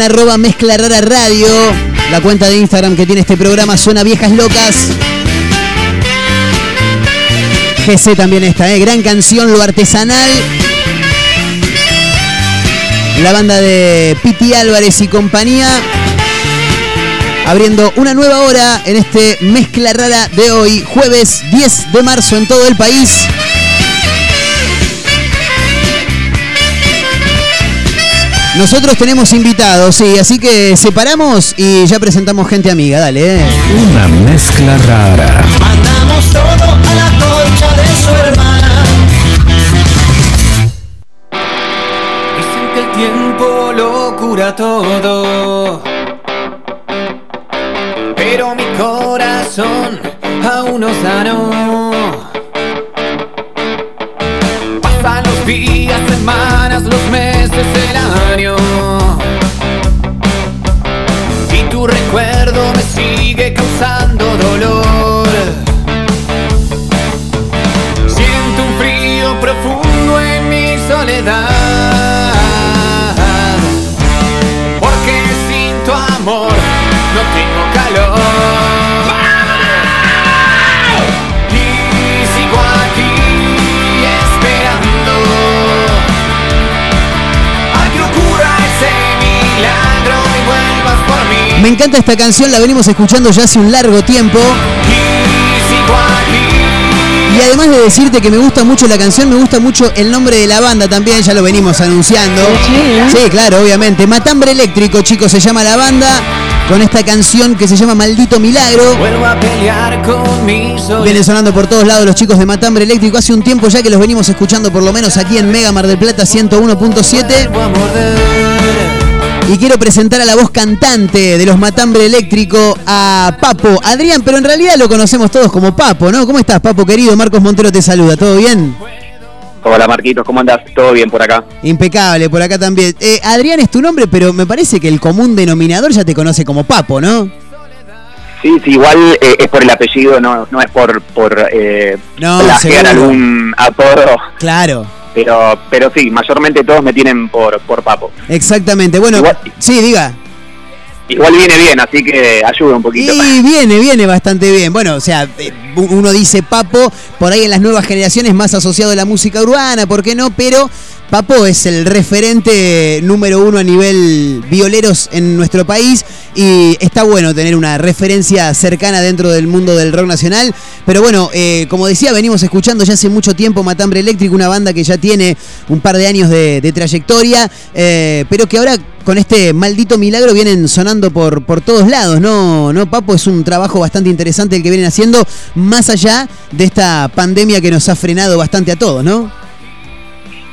Arroba mezcla rara radio, la cuenta de Instagram que tiene este programa Suena Viejas Locas. GC también está, ¿eh? gran canción, lo artesanal. La banda de Piti Álvarez y compañía. Abriendo una nueva hora en este mezcla rara de hoy, jueves 10 de marzo en todo el país. Nosotros tenemos invitados, sí, así que separamos y ya presentamos gente amiga, dale. eh. Una mezcla rara. Mandamos todo a la concha de su hermana. Dicen que el tiempo lo cura todo. Pero mi corazón aún no sanó. Pasan los días, semanas, los meses, el año. Y tu recuerdo me sigue causando dolor. Siento un frío profundo en mi soledad. Me encanta esta canción, la venimos escuchando ya hace un largo tiempo. Y además de decirte que me gusta mucho la canción, me gusta mucho el nombre de la banda también, ya lo venimos anunciando. Sí, claro, obviamente. Matambre Eléctrico, chicos, se llama la banda. Con esta canción que se llama Maldito Milagro. Vuelvo a pelear con. Vienen sonando por todos lados los chicos de Matambre Eléctrico. Hace un tiempo ya que los venimos escuchando, por lo menos aquí en Mega Mar del Plata 101.7. Y quiero presentar a la voz cantante de los Matambre Eléctrico, a Papo, Adrián, pero en realidad lo conocemos todos como Papo, ¿no? ¿Cómo estás, Papo querido? Marcos Montero te saluda, ¿todo bien? Hola Marquitos, ¿cómo andas? ¿Todo bien por acá? Impecable, por acá también. Eh, Adrián es tu nombre, pero me parece que el común denominador ya te conoce como Papo, ¿no? Sí, sí, igual eh, es por el apellido, no, no es por, por eh, No, plagiar algún apodo, Claro, pero, pero sí, mayormente todos me tienen por, por Papo. exactamente. Bueno, sí, diga. Igual viene bien, así que ayuda un poquito. Y viene, viene bastante bien. Bueno, o sea, eh, uno dice Papo, por ahí en las nuevas generaciones más asociado a la música urbana, ¿por qué no? Pero Papo es el referente número uno a nivel violeros en nuestro país y está bueno tener una referencia cercana dentro del mundo del rock nacional. Pero bueno, eh, como decía, venimos escuchando ya hace mucho tiempo Matambre Eléctrico, una banda que ya tiene un par de años de, trayectoria, eh, pero que ahora con este maldito milagro vienen sonando por, por todos lados, ¿no? ¿no, Papo? Es un trabajo bastante interesante el que vienen haciendo, más allá de esta pandemia que nos ha frenado bastante a todos, ¿no?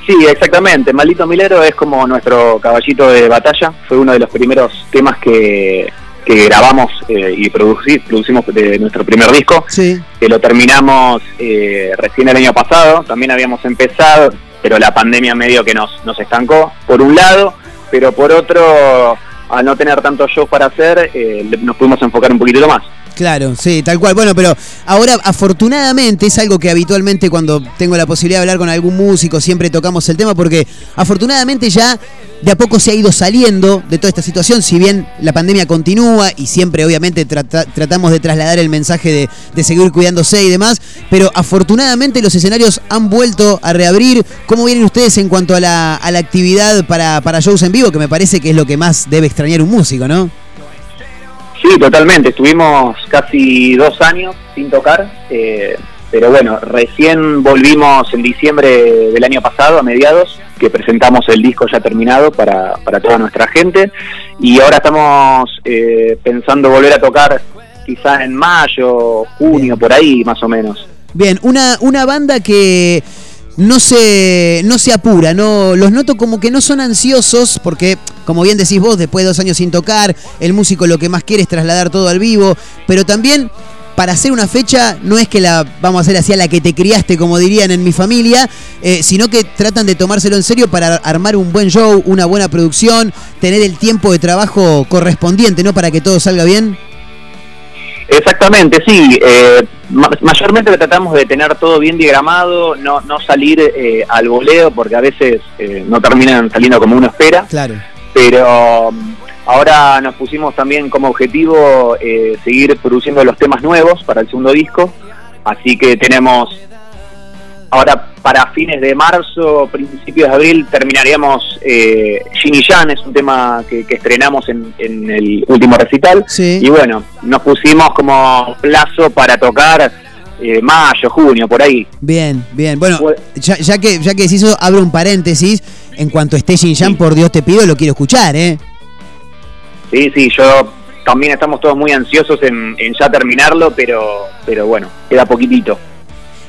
Sí, exactamente. Maldito Milero es como nuestro caballito de batalla. Fue uno de los primeros temas que, que grabamos eh, y produci- producimos de nuestro primer disco. Sí. Que lo terminamos eh, recién el año pasado. También habíamos empezado, pero la pandemia medio que nos, nos estancó, por un lado. Pero por otro, al no tener tantos shows para hacer, eh, nos pudimos enfocar un poquitito más. Claro, sí, tal cual. Bueno, pero ahora afortunadamente es algo que habitualmente cuando tengo la posibilidad de hablar con algún músico siempre tocamos el tema porque afortunadamente ya de a poco se ha ido saliendo de toda esta situación, si bien la pandemia continúa y siempre obviamente trata- tratamos de trasladar el mensaje de, de seguir cuidándose y demás, pero afortunadamente los escenarios han vuelto a reabrir. ¿Cómo vienen ustedes en cuanto a la, a la actividad para, para shows en vivo? Que me parece que es lo que más debe extrañar un músico, ¿no? Sí, totalmente. Estuvimos casi dos años sin tocar, eh, pero bueno, recién volvimos en diciembre del año pasado, a mediados, que presentamos el disco ya terminado para, para toda nuestra gente, y ahora estamos eh, pensando volver a tocar quizá en mayo, junio, por ahí más o menos. Bien, una, una banda que no se, no se apura, no, los noto como que no son ansiosos, porque, como bien decís vos, después de dos años sin tocar, el músico lo que más quiere es trasladar todo al vivo, pero también para hacer una fecha no es que la vamos a hacer así a la que te criaste, como dirían en mi familia, eh, sino que tratan de tomárselo en serio para armar un buen show, una buena producción, tener el tiempo de trabajo correspondiente, ¿no? Para que todo salga bien. Exactamente, sí. eh, ma- mayormente tratamos de tener todo bien diagramado, no, no salir eh, al voleo, porque a veces eh, no terminan saliendo como uno espera. Claro. Pero mm, ahora nos pusimos también como objetivo eh, seguir produciendo los temas nuevos para el segundo disco, así que tenemos ahora para fines de marzo, principios de abril, terminaríamos eh, Shin y Jan, es un tema que, que estrenamos en, en el último recital. Y bueno, nos pusimos como plazo para tocar eh, mayo, junio, por ahí. Bien, bien. Bueno, ya, ya que ya que decís eso, abro un paréntesis. En cuanto esté Shin Jan, por Dios te pido, lo quiero escuchar, ¿eh? Sí, sí, yo también estamos todos muy ansiosos en, en ya terminarlo, pero, pero bueno, queda poquitito.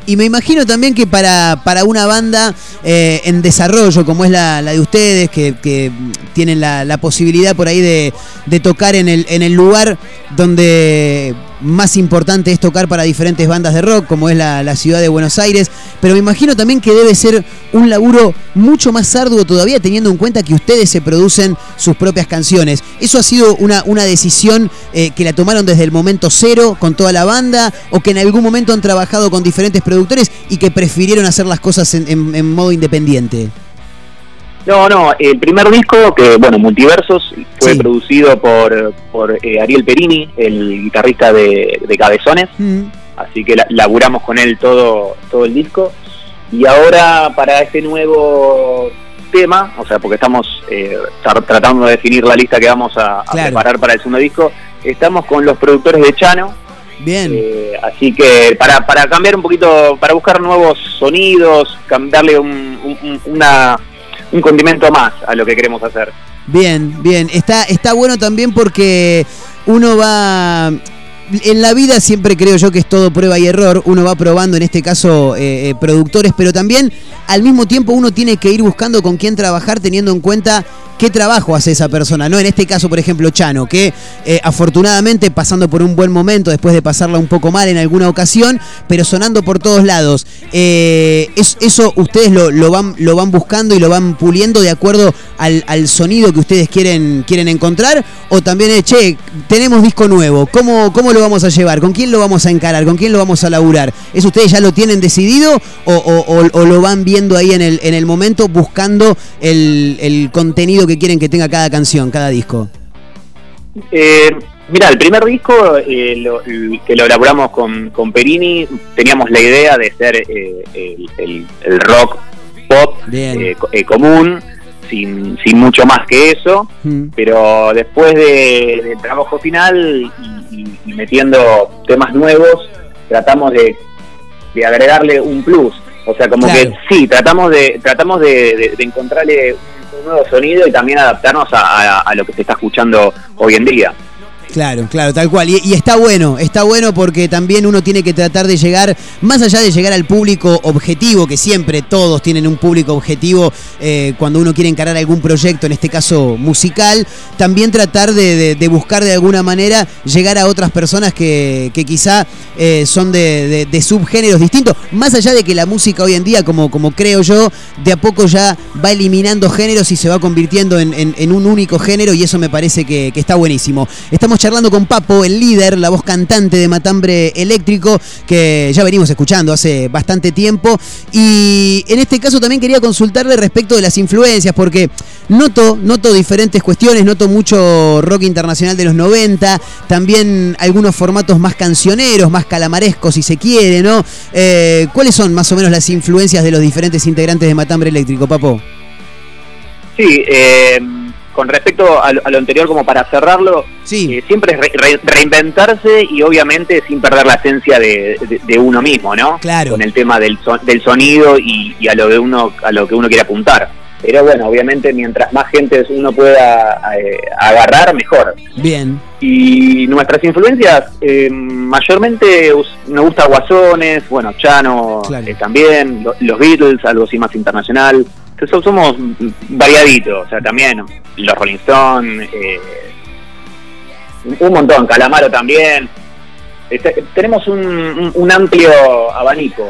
Y me imagino también que para, para una banda eh, en desarrollo como es la, la de ustedes, que, que tienen la, la posibilidad por ahí de, de tocar en el, en el lugar donde más importante es tocar para diferentes bandas de rock, como es la, ciudad de Buenos Aires, pero me imagino también que debe ser un laburo mucho más arduo todavía teniendo en cuenta que ustedes se producen sus propias canciones. ¿Eso ha sido una, una decisión eh, que la tomaron desde el momento cero con toda la banda o que en algún momento han trabajado con diferentes productores y que prefirieron hacer las cosas en modo independiente? No, no, el primer disco, que bueno, Multiversos, fue producido por, por eh, Ariel Perini, el guitarrista de, de Cabezones, así que la- laburamos con él todo, todo el disco. Y ahora para este nuevo tema, o sea, porque estamos eh, tratando de definir la lista que vamos a, a Claro. preparar para el segundo disco, estamos con los productores de Chano, Bien. Eh, así que para, para cambiar un poquito, para buscar nuevos sonidos, cam- darle un, un- un- una, un condimento más a lo que queremos hacer. Bien, bien. Está, está bueno también porque uno va. En la vida siempre creo yo que es todo prueba y error. Uno va probando, en este caso, eh, eh, productores, pero también al mismo tiempo uno tiene que ir buscando con quién trabajar teniendo en cuenta qué trabajo hace esa persona, ¿no? En este caso, por ejemplo, Chano, que eh, afortunadamente pasando por un buen momento después de pasarla un poco mal en alguna ocasión, pero sonando por todos lados. Es- eso ustedes lo, lo van, lo van buscando y lo van puliendo de acuerdo al, sonido que ustedes quieren, quieren encontrar, o también, che, tenemos disco nuevo, ¿cómo, ¿cómo lo vamos a llevar? ¿Con quién lo vamos a encarar? ¿Con quién lo vamos a laburar? ¿Eso ustedes ya lo tienen decidido o, o- o- o lo van viendo ahí en el, en el momento buscando el, el contenido que quieren que tenga cada canción, cada disco? Eh, mira, el primer disco eh, lo- que lo elaboramos con, con Perini, teníamos la idea de ser eh, el, el- rock pop eh, eh, común, sin, sin mucho más que eso, pero después de- del trabajo final y, metiendo temas nuevos, tratamos de, de agregarle un plus. O sea, como Claro. que sí, tratamos de tratamos de, de- de encontrarle un, un nuevo sonido y también adaptarnos a, a- a lo que se está escuchando hoy en día. Claro, claro, tal cual. Y, está bueno, está bueno porque también uno tiene que tratar de llegar, más allá de llegar al público objetivo, que siempre todos tienen un público objetivo eh, cuando uno quiere encarar algún proyecto, en este caso musical, también tratar de, buscar de alguna manera llegar a otras personas que, quizá eh, son de, subgéneros distintos, más allá de que la música hoy en día, como, como creo yo, de a poco ya va eliminando géneros y se va convirtiendo en, en- en un único género y eso me parece que, que está buenísimo. Estamos charlando con Papo, el líder, la voz cantante de Matambre Eléctrico, que ya venimos escuchando hace bastante tiempo. Y en este caso también quería consultarle respecto de las influencias, porque noto, noto diferentes cuestiones, noto mucho rock internacional de los 90, también algunos formatos más cancioneros, más calamarescos si se quiere, ¿no? Eh, ¿Cuáles son más o menos las influencias de los diferentes integrantes de Matambre Eléctrico, Papo? Sí, eh, con respecto a lo, a lo anterior, como para cerrarlo, eh, siempre es re- re- reinventarse y obviamente sin perder la esencia de, de- de uno mismo, ¿no? Claro. Con el tema del, son- del sonido y, y a lo de uno a lo que uno quiere apuntar. Pero bueno, obviamente mientras más gente uno pueda eh, agarrar, mejor. Bien. Y nuestras influencias, eh, mayormente nos gusta Guasones, bueno, Chano eh, también, lo- los Beatles, algo así más internacional. Entonces, somos variaditos, o sea, también los Rolling Stones, eh, un montón, Calamaro también. Este, tenemos un, amplio abanico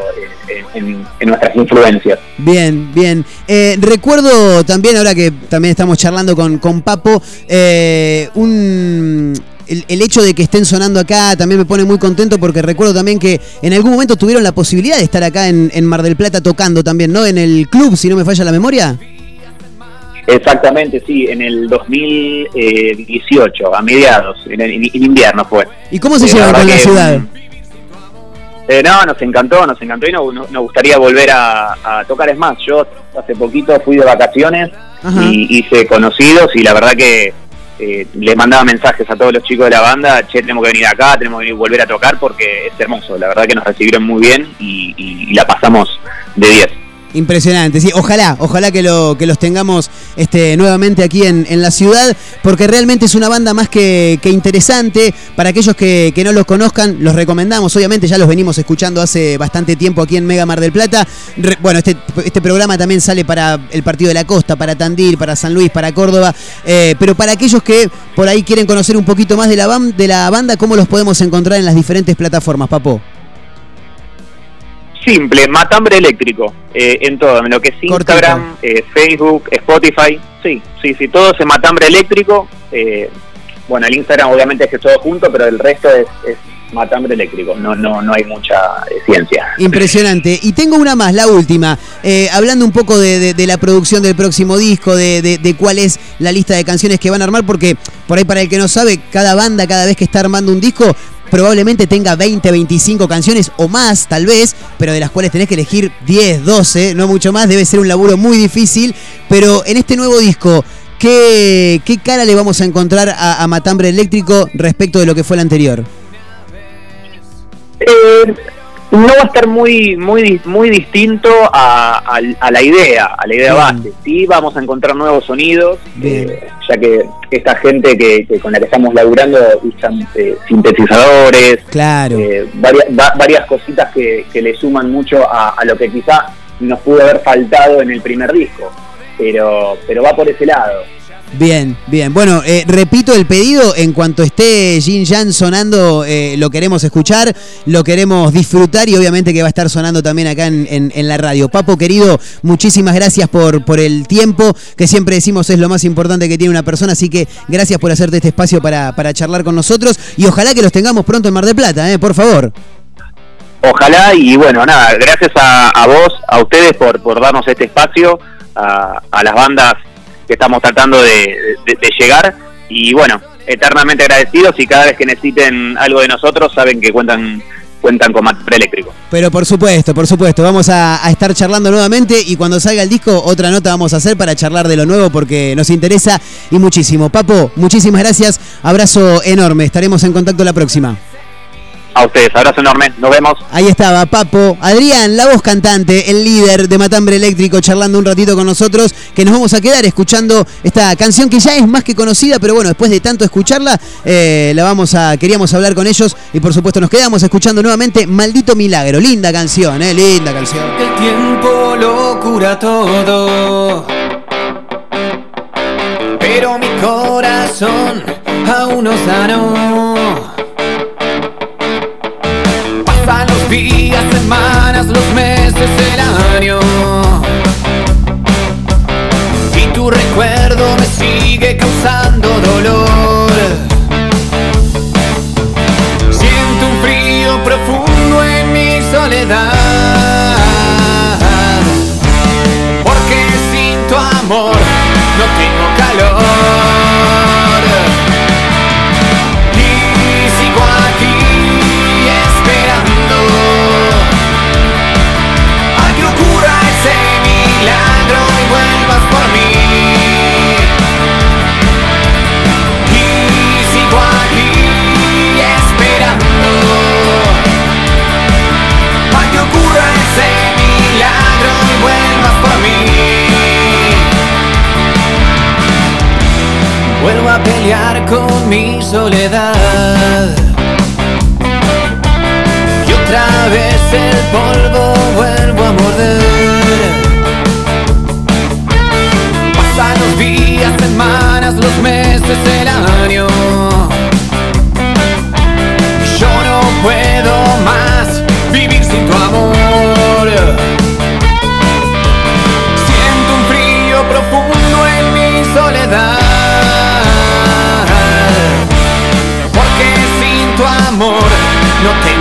en nuestras influencias. Bien, bien. Eh, recuerdo también, ahora que también estamos charlando con, con Papo, eh, un, el, el hecho de que estén sonando acá también me pone muy contento porque recuerdo también que en algún momento tuvieron la posibilidad de estar acá en, en Mar del Plata tocando también, ¿no? En el club, si no me falla la memoria. Exactamente, sí, en el 2018, a mediados, en, el, en invierno fue. ¿Y cómo se Eh, llevan la con ciudad? Eh, no, nos encantó, nos encantó y no- no- nos gustaría volver a, a tocar. Es más, yo hace poquito fui de vacaciones y hice conocidos y la verdad que eh, les mandaba mensajes a todos los chicos de la banda, che, tenemos que venir acá, tenemos que venir- volver a tocar porque es hermoso. La verdad que nos recibieron muy bien y, y- y la pasamos de 10. Impresionante, sí, ojalá, ojalá que, lo, que los tengamos este, nuevamente aquí en, la ciudad, porque realmente es una banda más que, interesante. Para aquellos que, que no los conozcan, los recomendamos, obviamente ya los venimos escuchando hace bastante tiempo aquí en Mega Mar del Plata. Bueno, este, este programa también sale para el Partido de la Costa, para Tandil, para San Luis, para Córdoba, eh, pero para aquellos que por ahí quieren conocer un poquito más de la, de la banda, ¿cómo los podemos encontrar en las diferentes plataformas, Papo? Simple, matambre eléctrico, eh, en todo, en lo que es Instagram, eh, Facebook, Spotify, sí, sí, sí, todo es matambre eléctrico. eh, bueno, el Instagram obviamente es que todo junto, pero el resto es, es matambre eléctrico, no, no, no hay mucha eh, ciencia. Impresionante. Y tengo una más, la última. Eh, hablando un poco de, de- de la producción del próximo disco, de, de- de cuál es la lista de canciones que van a armar, porque por ahí para el que no sabe, cada banda, cada vez que está armando un disco, probablemente tenga 20, 25 canciones o más, tal vez, pero de las cuales tenés que elegir 10, 12, no mucho más. Debe ser un laburo muy difícil. Pero en este nuevo disco, ¿qué, qué cara le vamos a encontrar a, a Matambre Eléctrico respecto de lo que fue el anterior? Eh, no va a estar muy muy muy distinto a, a- a la idea, a la idea base. Sí, vamos a encontrar nuevos sonidos, eh, ya que esta gente que, que con la que estamos laburando usan eh, sintetizadores, Claro. eh, varias, va- varias cositas que, que le suman mucho a, a lo que quizá nos pudo haber faltado en el primer disco, pero pero va por ese lado. Bien, bien. Bueno, eh, repito el pedido. En cuanto esté Jin Jan sonando, eh, lo queremos escuchar, lo queremos disfrutar y obviamente que va a estar sonando también acá en, en- la radio. Papo, querido, muchísimas gracias por, por el tiempo, que siempre decimos es lo más importante que tiene una persona. Así que gracias por hacerte este espacio para, para charlar con nosotros y ojalá que los tengamos pronto en Mar del Plata, eh, por favor. Ojalá y bueno, nada, gracias a, vos, a ustedes por, por darnos este espacio, a las bandas que estamos tratando de, llegar y bueno, eternamente agradecidos y cada vez que necesiten algo de nosotros saben que cuentan cuentan con Matambre Eléctrico. Pero por supuesto, por supuesto, vamos a estar charlando nuevamente y cuando salga el disco otra nota vamos a hacer para charlar de lo nuevo porque nos interesa y muchísimo. Papo, muchísimas gracias, abrazo enorme, estaremos en contacto la próxima. A ustedes, abrazo enorme, nos vemos. Ahí estaba Papo, Adrián, la voz cantante, el líder de Matambre Eléctrico, charlando un ratito con nosotros, que nos vamos a quedar escuchando esta canción que ya es más que conocida, pero bueno, después de tanto escucharla, eh, la vamos a, queríamos hablar con ellos y por supuesto nos quedamos escuchando nuevamente Maldito Milagro, linda canción, eh, linda canción. El tiempo lo cura todo. Pero mi corazón aún no sanó. Días, semanas, los meses, el año. Y tu recuerdo me sigue causando dolor. Siento un frío profundo en mi soledad. Vuelvo a pelear con mi soledad. Y otra vez el polvo vuelvo a morder. Pasan los días, semanas, los meses, el año. Yo no puedo más vivir sin tu amor. Siento un frío profundo en mi soledad. No tengo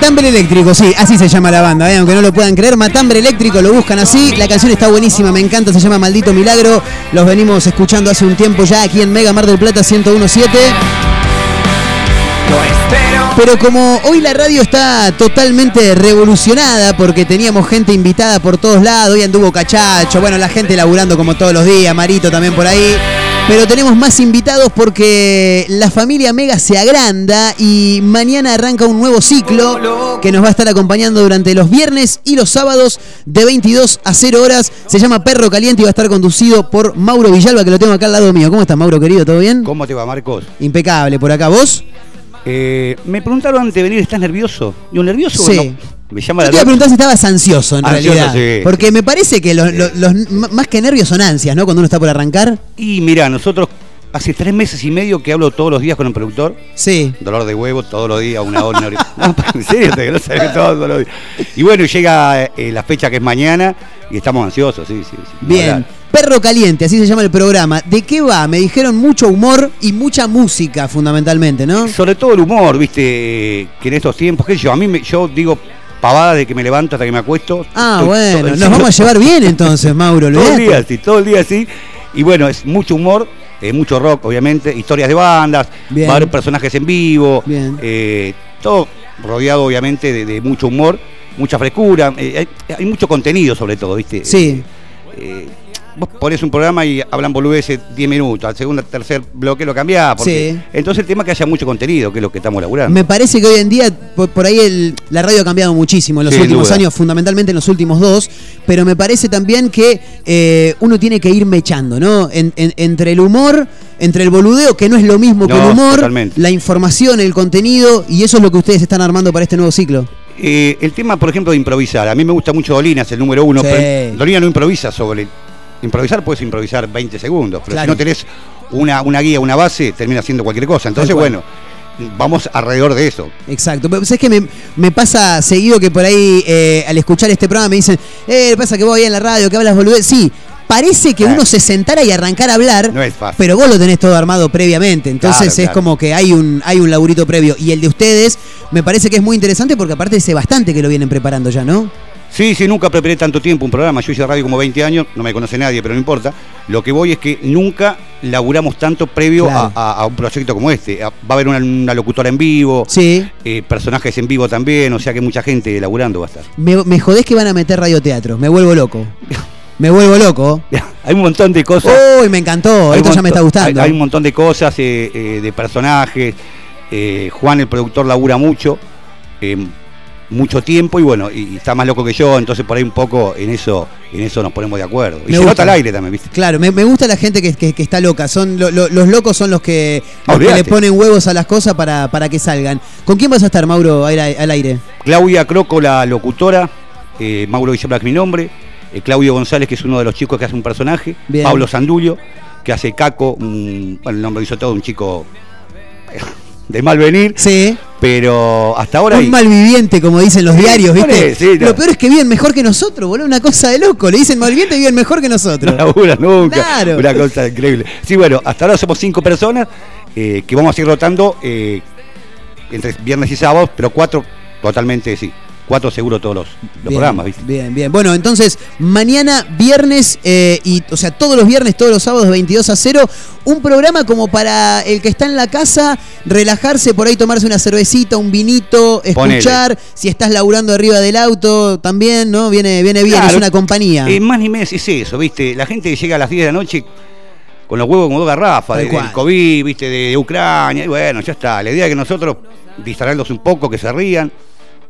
Matambre Eléctrico, sí, así se llama la banda, ¿eh? aunque no lo puedan creer. Matambre Eléctrico, lo buscan así. La canción está buenísima, me encanta, se llama Maldito Milagro. Los venimos escuchando hace un tiempo ya aquí en Mega Mar del Plata 1017. Pero como hoy la radio está totalmente revolucionada porque teníamos gente invitada por todos lados, hoy anduvo Cachacho, bueno, la gente laburando como todos los días, Marito también por ahí. Pero tenemos más invitados porque la familia Mega se agranda y mañana arranca un nuevo ciclo que nos va a estar acompañando durante los viernes y los sábados de 22 a 0 horas. Se llama Perro Caliente y va a estar conducido por Mauro Villalba, que lo tengo acá al lado mío. ¿Cómo estás, Mauro, querido? ¿Todo bien? ¿Cómo te va, Marcos? Impecable. ¿Por acá vos? Eh, me preguntaron antes de venir, ¿estás nervioso? Yo, ¿nervioso Sí. o no? Me llama Yo la te iba a preguntar si estabas ansioso en Ansioso, realidad. sí, porque me parece que los, los- los- m- más que nervios son ansias, ¿no? Cuando uno está por arrancar. Y mira, nosotros hace tres meses y medio que hablo todos los días con el productor. Sí. Dolor de huevo todos los días, una hora, una hora. No, en serio, te no sabes todos los días. Y bueno, llega eh, la fecha que es mañana y estamos ansiosos, sí, sí. sí. Bien. Hablar. Perro Caliente, así se llama el programa. ¿De qué va? Me dijeron mucho humor y mucha música, fundamentalmente, ¿no? Sobre todo el humor, viste, eh, que en estos tiempos, qué sé yo, a mí me- yo digo pavada de que me levanto hasta que me acuesto. Ah, Estoy bueno, nos vamos a llevar bien entonces, Mauro. todo el día, sí, todo el día así. Y bueno, es mucho humor, eh, mucho rock, obviamente, historias de bandas, Bien. va a haber personajes en vivo, Bien. eh, todo rodeado obviamente de, de mucho humor, mucha frescura, eh, hay, hay mucho contenido sobre todo, ¿viste? Sí. Vos ponés un programa y hablan boludeces 10 minutos, al segundo, tercer bloque lo cambiás, porque Sí. entonces el tema es que haya mucho contenido, que es lo que estamos laburando. Me parece que hoy en día, por, por ahí el- la radio ha cambiado muchísimo en los Sin últimos duda. años, fundamentalmente en los últimos dos, pero me parece también que eh, uno tiene que ir mechando, ¿no? En- en- entre el humor, entre el boludeo, que no es lo mismo que No, el humor, totalmente. la información, el contenido, y eso es lo que ustedes están armando para este nuevo ciclo. Eh, el tema, por ejemplo, de improvisar. A mí me gusta mucho Dolina, es el número uno. Sí. pero Dolina no improvisa sobre. Improvisar puedes improvisar 20 segundos, pero Claro. si no tenés una, una guía, una base, termina haciendo cualquier cosa. Entonces, bueno, vamos alrededor de eso. Exacto. Pero ¿sabes que me, me pasa seguido que por ahí eh, al escuchar este programa me dicen, eh, pasa que vos ahí en la radio, que hablas boludez? Sí, parece que uno se sentara y arrancara a hablar, No es fácil. pero vos lo tenés todo armado previamente. Entonces Claro, es claro. como que hay un, hay un laburito previo. Y el de ustedes me parece que es muy interesante porque aparte dice bastante que lo vienen preparando ya, ¿no? Sí, sí, nunca preparé tanto tiempo un programa. Yo hice radio como 20 años, no me conoce nadie, pero no importa. Lo que voy es que nunca laburamos tanto previo Claro. a, a- a un proyecto como este. A- Va a haber una, una locutora en vivo, Sí. eh, personajes en vivo también, o sea que mucha gente laburando va a estar. Me, me jodés que van a meter radioteatro. Me vuelvo loco. Me vuelvo loco. Hay un montón de cosas. Uy, me encantó. Esto ya me está gustando. Hay, hay un montón de cosas, eh, eh, de personajes. Juan, el productor, labura mucho, eh, mucho tiempo y bueno, y, y está más loco que yo, entonces por ahí un poco en eso, en eso nos ponemos de acuerdo. Y Me se gusta. nota al aire también, ¿viste? Claro, me, me gusta la gente que, que- que está loca. Son lo- lo- los locos son los que, los que Olvídate. le ponen huevos a las cosas para, para que salgan. ¿Con quién vas a estar, Mauro, al, al aire? Claudia Croco, la locutora, eh, Mauro es mi nombre, eh, Claudio González, que es uno de los chicos que hace un personaje, Bien. Pablo Sandulio, que hace Caco, un- bueno, el nombre hizo todo, un chico de mal venir. Sí. Pero hasta ahora. Un hay- malviviente, como dicen los Sí, diarios, ¿viste? sí, no. Lo peor es que viven mejor que nosotros, boludo. Una cosa de loco. Le dicen malviviente y viven mejor que nosotros. No nunca. Claro. Una cosa increíble. Sí, bueno, hasta ahora somos cinco personas eh, que vamos a ir rotando eh, entre viernes y sábados, pero cuatro totalmente, sí. Cuatro seguro todos los, los Bien, programas, ¿viste? Bien, bien. Bueno, entonces, mañana, viernes, eh, y, o sea, todos los viernes, todos los sábados, 22 a 0, un programa como para el que está en la casa, relajarse, por ahí tomarse una cervecita, un vinito, escuchar. Si estás laburando arriba del auto, también, ¿no? Viene, viene bien, Claro. es una compañía. Eh, más ni menos es eso, ¿viste? La gente llega a las 10 de la noche con los huevos como dos garrafas, de, del COVID, ¿viste? De Ucrania, y bueno, ya está. La idea es que nosotros distraerlos un poco, que se rían,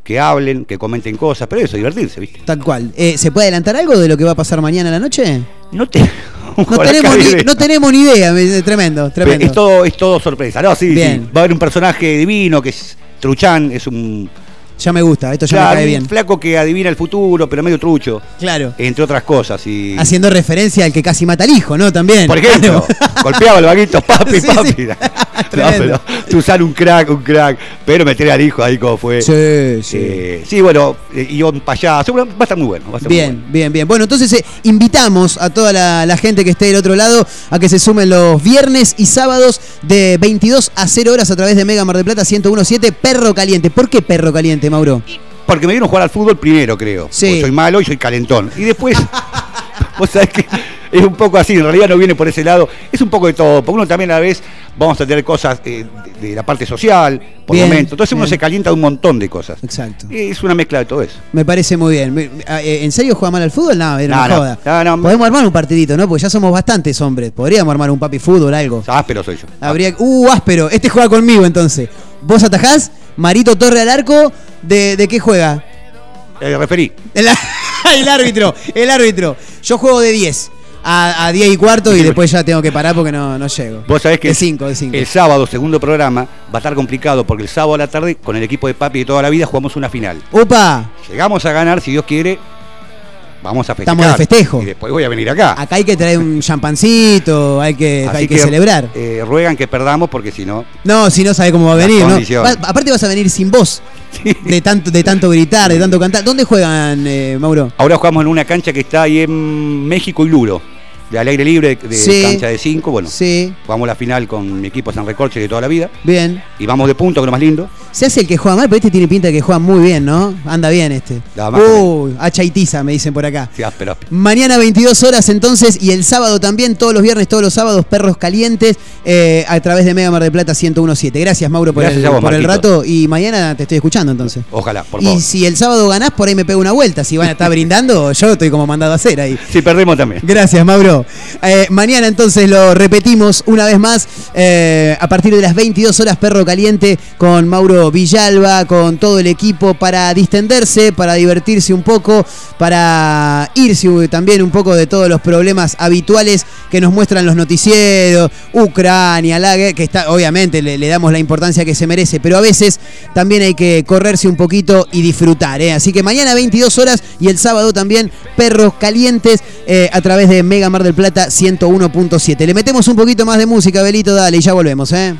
que hablen, que comenten cosas, pero eso, divertirse, ¿viste? Tal cual. Eh, ¿Se puede adelantar algo de lo que va a pasar mañana a la noche? No, te, no, tenemos, ni, no tenemos ni idea. me- Tremendo, tremendo. Es todo, es todo sorpresa. No, sí, Bien. sí. Va a haber un personaje divino que es Truchán, es un. Ya me gusta, esto ya claro, me cae un bien. flaco que adivina el futuro, pero medio trucho. Claro. Entre otras cosas. Y, Haciendo referencia al que casi mata al hijo, ¿no? También. por ejemplo, golpeaba al vaguito, papi, Sí, papi. sí. pero Susan un crack, un crack. Pero meter al hijo ahí como fue. Sí, sí. Eh, sí, bueno, eh, y un payaso. Va a estar muy bueno. Va a estar muy Bien, bueno. bien, bien. Bueno, entonces eh, invitamos a toda la, la gente que esté del otro lado a que se sumen los viernes y sábados de 22 a 0 horas a través de Mega Mar del Plata 1017 Perro Caliente. ¿Por qué Perro Caliente, Mauro? Porque me vieron jugar al fútbol primero, creo. Sí. Porque soy malo y soy calentón. Y después, vos sabés que es un poco así, en realidad no viene por ese lado. Es un poco de todo, porque uno también a la vez vamos a tener cosas eh, de, de la parte social, por Bien, momentos. Entonces uno se calienta de un montón de cosas. Exacto. Es una mezcla de todo eso. Me parece muy bien. Eh, ¿En serio juega mal al fútbol? No, era No, una no. joda. No. Podemos armar un partidito, ¿no? Porque ya somos bastantes hombres. Podríamos armar un papi fútbol, algo. Áspero soy yo. Habría. Uh, áspero. Este juega conmigo entonces. ¿Vos atajás? Marito Torre al arco. ¿De, de qué juega? Eh, referí. El, el árbitro, el árbitro. Yo juego de 10 a, a 10 y cuarto y después ya tengo que parar porque no, no llego. Vos sabés que De 5, de 5. el sábado, segundo programa, va a estar complicado porque el sábado a la tarde, con el equipo de papi de toda la vida, jugamos una final. ¡Upa! Llegamos a ganar, si Dios quiere, vamos a festejar. Estamos de festejo. Y después voy a venir acá. Acá hay que traer un champancito, hay que, Así hay que, celebrar. eh, ruegan que perdamos porque si no. No, si no sabe cómo va a venir, ¿no? Va- aparte vas a venir sin voz. De tanto, de tanto gritar, de tanto cantar. ¿Dónde juegan, eh, Mauro? Ahora jugamos en una cancha que está ahí en México y Luro. De al aire libre, de Sí. cancha de 5. Bueno, Sí, jugamos la final con mi equipo San Recorche de toda la vida. bien. Y vamos de punto, que es lo más lindo. Se hace el que juega mal, pero este tiene pinta de que juega muy bien, ¿no? Anda bien este. Uy, hacha y tiza, me dicen por acá. Sí, áspero, áspero. Mañana 22 horas entonces y el sábado también, todos los viernes, todos los sábados, perros calientes eh, a través de Mega Mar del Plata 1017. Gracias Mauro por, Gracias el, a vos, por el Marquito. rato y mañana te estoy escuchando entonces. Ojalá, por favor. Y si el sábado ganás, por ahí me pego una vuelta. Si van a estar brindando, yo estoy como mandado a hacer ahí. Si perdemos también. Gracias, Mauro. Eh, mañana entonces lo repetimos una vez más eh, a partir de las 22 horas Perro Caliente con Mauro Villalba, con todo el equipo para distenderse, para divertirse un poco, para irse también un poco de todos los problemas habituales que nos muestran los noticieros, Ucrania, que está, obviamente le, damos la importancia que se merece, pero a veces también hay que correrse un poquito y disfrutar. ¿eh? Así que mañana 22 horas y el sábado también Perros Calientes a través de Mega Mar del Plata 101.7. Le metemos un poquito más de música, Belito, dale, y ya volvemos. ¿eh?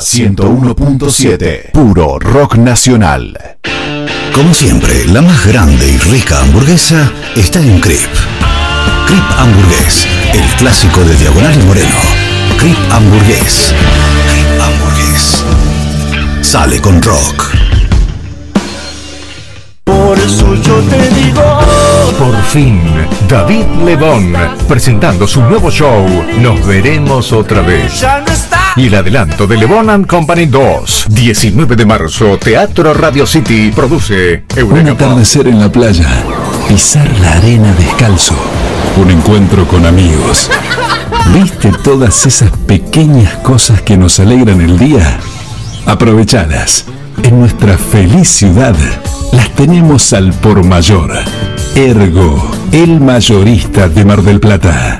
101.7. Puro rock nacional. Como siempre, la más grande y rica hamburguesa está en Crip. Crip Hamburgués, el clásico de Diagonal y Moreno. Crip Hamburgués. Crip Hamburgués. Sale con rock. Por eso yo te digo. Por fin, David Lebón, presentando su nuevo show, Nos veremos otra vez. Y el adelanto de Lebon and Company 2, 19 de marzo, Teatro Radio City, produce Un Eureka Pop. atardecer en la playa, pisar la arena descalzo, un encuentro con amigos. ¿Viste todas esas pequeñas cosas que nos alegran el día? Aprovechadas. En nuestra feliz ciudad las tenemos al por mayor. Ergo, el mayorista de Mar del Plata.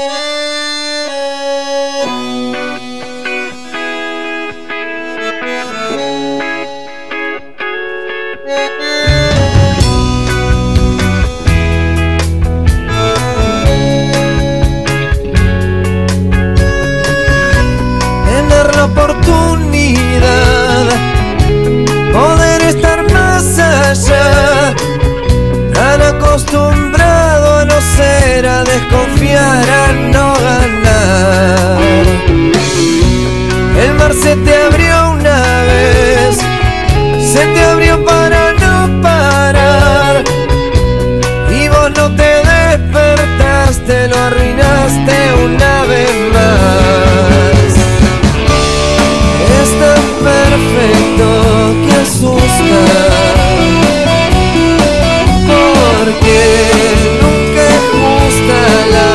Acostumbrado a no ser, a desconfiar, a no ganar. El mar se te abrió una vez, se te abrió para no parar, y vos no te despertaste, lo arruinaste una vez más. Es tan perfecto que asusta porque nunca es justa la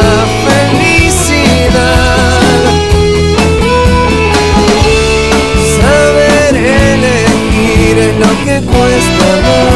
felicidad. Saber elegir es lo que cuesta más.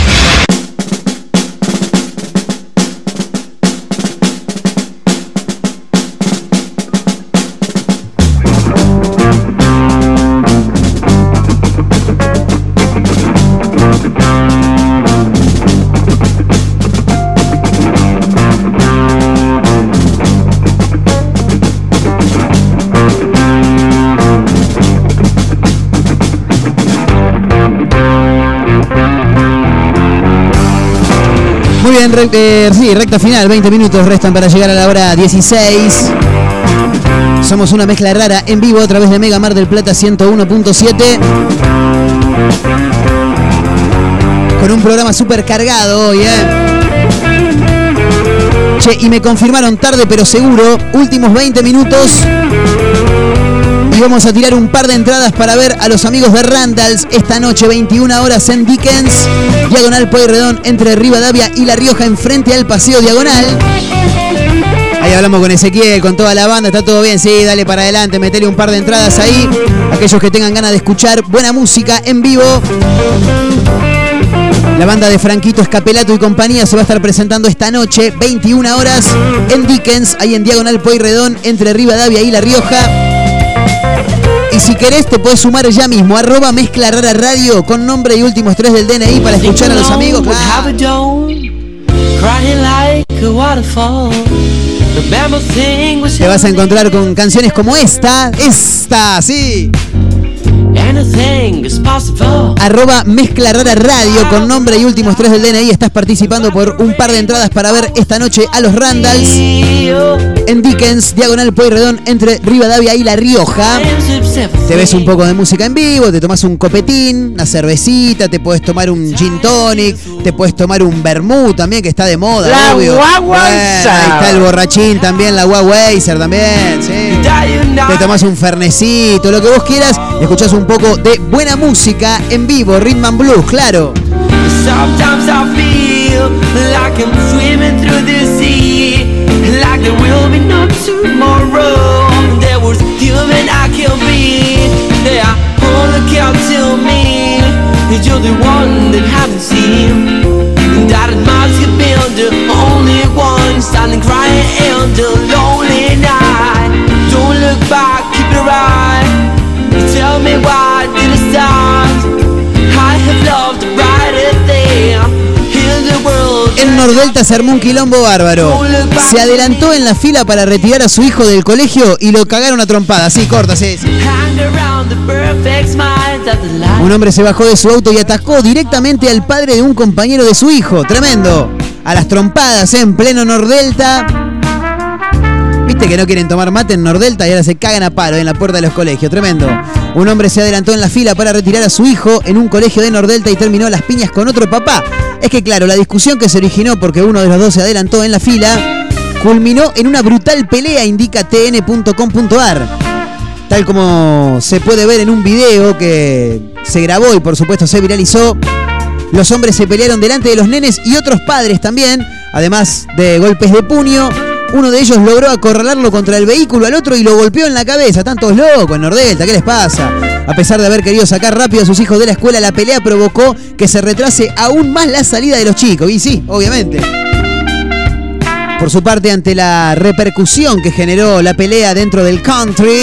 Sí, recta final, 20 minutos restan para llegar a la hora 16. Somos una mezcla rara en vivo a través de Mega Mar del Plata 101.7. Con un programa súper cargado hoy, ¿eh? Che, y me confirmaron tarde pero seguro, últimos 20 minutos. Vamos a tirar un par de entradas para ver a los amigos de Randalls esta noche, 21 horas en Dickens, Diagonal Pueyrredón, entre Rivadavia y La Rioja, enfrente al Paseo Diagonal. Ahí hablamos con Ezequiel, con toda la banda, está todo bien, sí, dale para adelante, metele un par de entradas ahí. Aquellos que tengan ganas de escuchar buena música en vivo. La banda de Franquito Escapelato y compañía se va a estar presentando esta noche, 21 horas, en Dickens, ahí en Diagonal Pueyrredón, entre Rivadavia y La Rioja. Si querés te puedes sumar ya mismo, arroba mezcla rara radio con nombre y últimos tres del DNI para escuchar a los amigos. Te vas a encontrar con canciones como esta, esta, sí. Anything is possible. Arroba Mezcla Rara Radio con nombre y últimos tres del DNI. Estás participando por un par de entradas para ver esta noche a los Randalls en Dickens, Diagonal Pueyrredón, entre Rivadavia y La Rioja. Te ves un poco de música en vivo, te tomas un copetín, una cervecita, te puedes tomar un gin tonic, te puedes tomar un vermouth también, que está de moda, La obvio. Bueno, ahí está el borrachín también, la Guaguayser también, sí. Te tomas un fernecito, lo que vos quieras, y escuchás un poco de buena música en vivo, Rhythm and Blues, claro. Sometimes I feel like I'm Nordelta se armó un quilombo bárbaro. Se adelantó en la fila para retirar a su hijo del colegio y lo cagaron a trompada. Así, corta, sí, sí. Un hombre se bajó de su auto y atacó directamente al padre de un compañero de su hijo. Tremendo. A las trompadas, ¿eh? en pleno Nordelta. Viste que no quieren tomar mate en Nordelta y ahora se cagan a paro en la puerta de los colegios. Tremendo. Un hombre se adelantó en la fila para retirar a su hijo en un colegio de Nordelta y terminó las piñas con otro papá. Es que claro, la discusión que se originó porque uno de los dos se adelantó en la fila culminó en una brutal pelea, indica tn.com.ar. Tal como se puede ver en un video que se grabó y por supuesto se viralizó. Los hombres se pelearon delante de los nenes y otros padres también, además de golpes de puño. Uno de ellos logró acorralarlo contra el vehículo al otro y lo golpeó en la cabeza. Tantos locos en Nordelta, ¿qué les pasa? A pesar de haber querido sacar rápido a sus hijos de la escuela, la pelea provocó que se retrase aún más la salida de los chicos. Y sí, obviamente. Por su parte, ante la repercusión que generó la pelea dentro del country,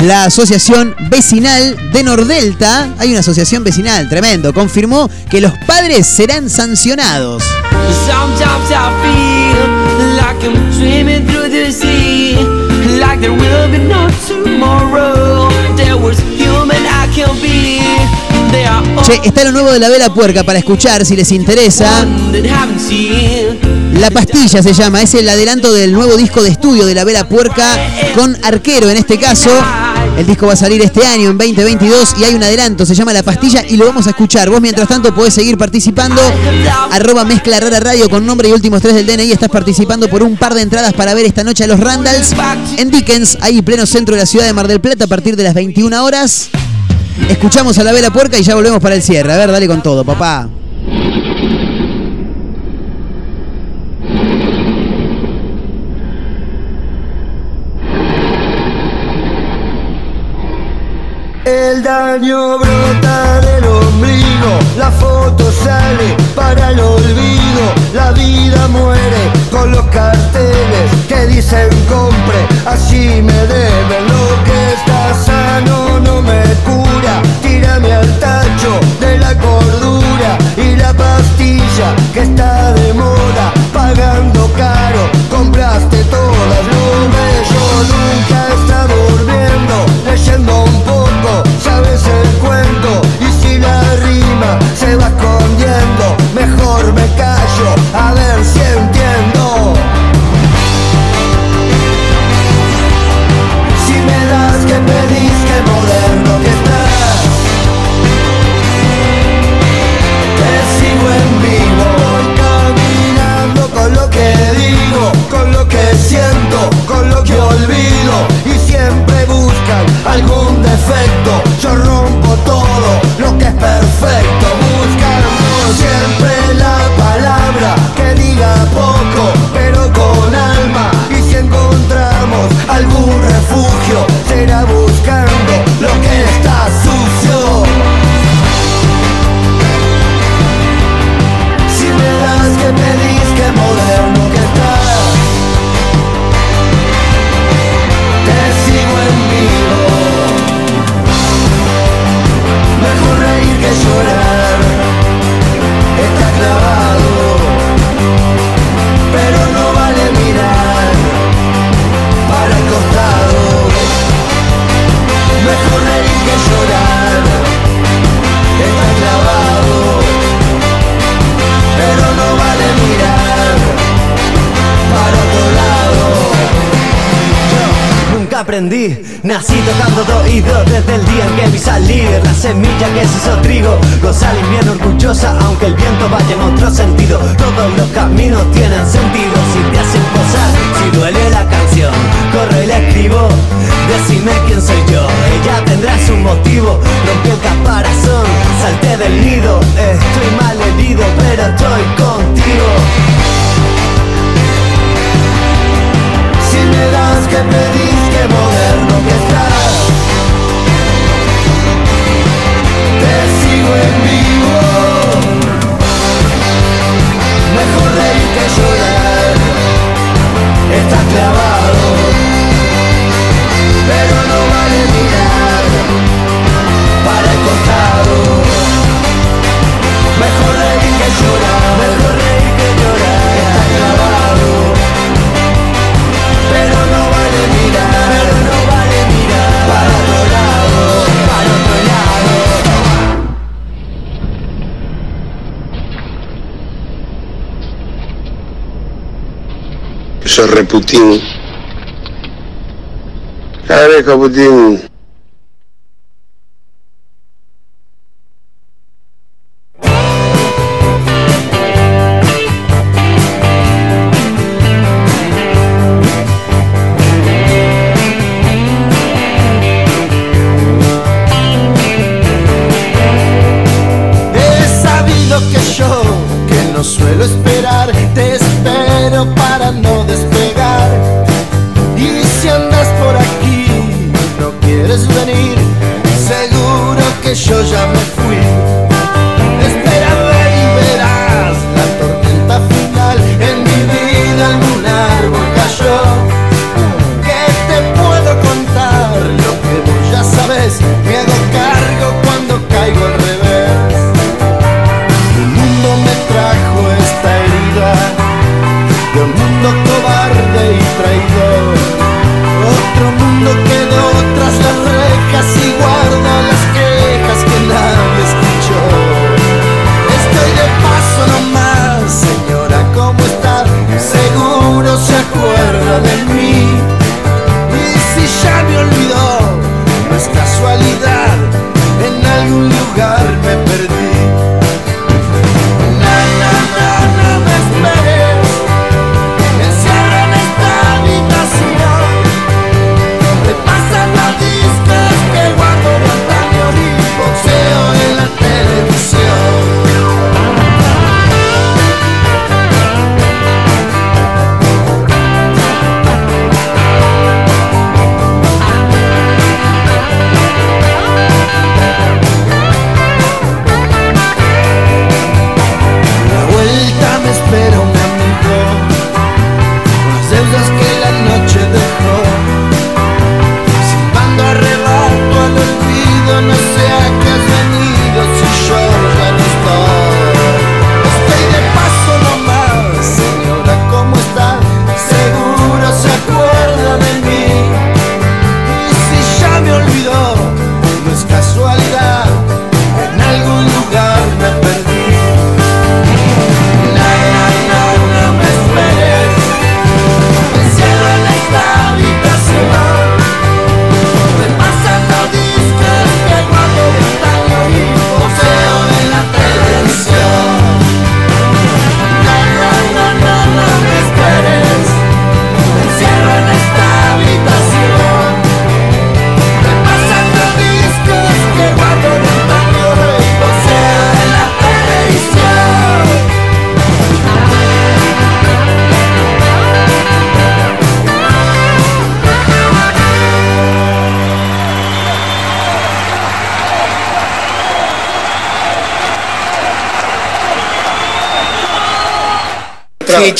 la Asociación Vecinal de Nordelta, hay una asociación vecinal, tremendo, confirmó que los padres serán sancionados. All Che, está lo nuevo de la vela puerca para escuchar si les interesa. La pastilla se llama, es el adelanto del nuevo disco de estudio de la vela puerca con arquero en este caso. El disco va a salir este año, en 2022, y hay un adelanto, se llama La Pastilla y lo vamos a escuchar. Vos mientras tanto podés seguir participando. Arroba mezcla rara radio con nombre y últimos tres del DNI. Estás participando por un par de entradas para ver esta noche a los Randalls en Dickens, ahí pleno centro de la ciudad de Mar del Plata a partir de las 21 horas. Escuchamos a la vela puerca y ya volvemos para el cierre. A ver, dale con todo, papá. El daño brota del ombligo, aprendí, nací tocando de oído Desde el día en que vi salir La semilla que se hizo trigo. Goza el invierno orgullosa Aunque el viento vaya en otro sentido. Todos los caminos tienen sentido. Si te hacen posar, si duele la canción Corro y la escribo Decime quién soy yo Ella tendrá su motivo. Rompí el caparazón Salté del nido. Estoy mal herido Pero estoy contigo. Si me das que pedís que moderno que estás Yo re Putin. Quieres venir, seguro que yo ya me fui.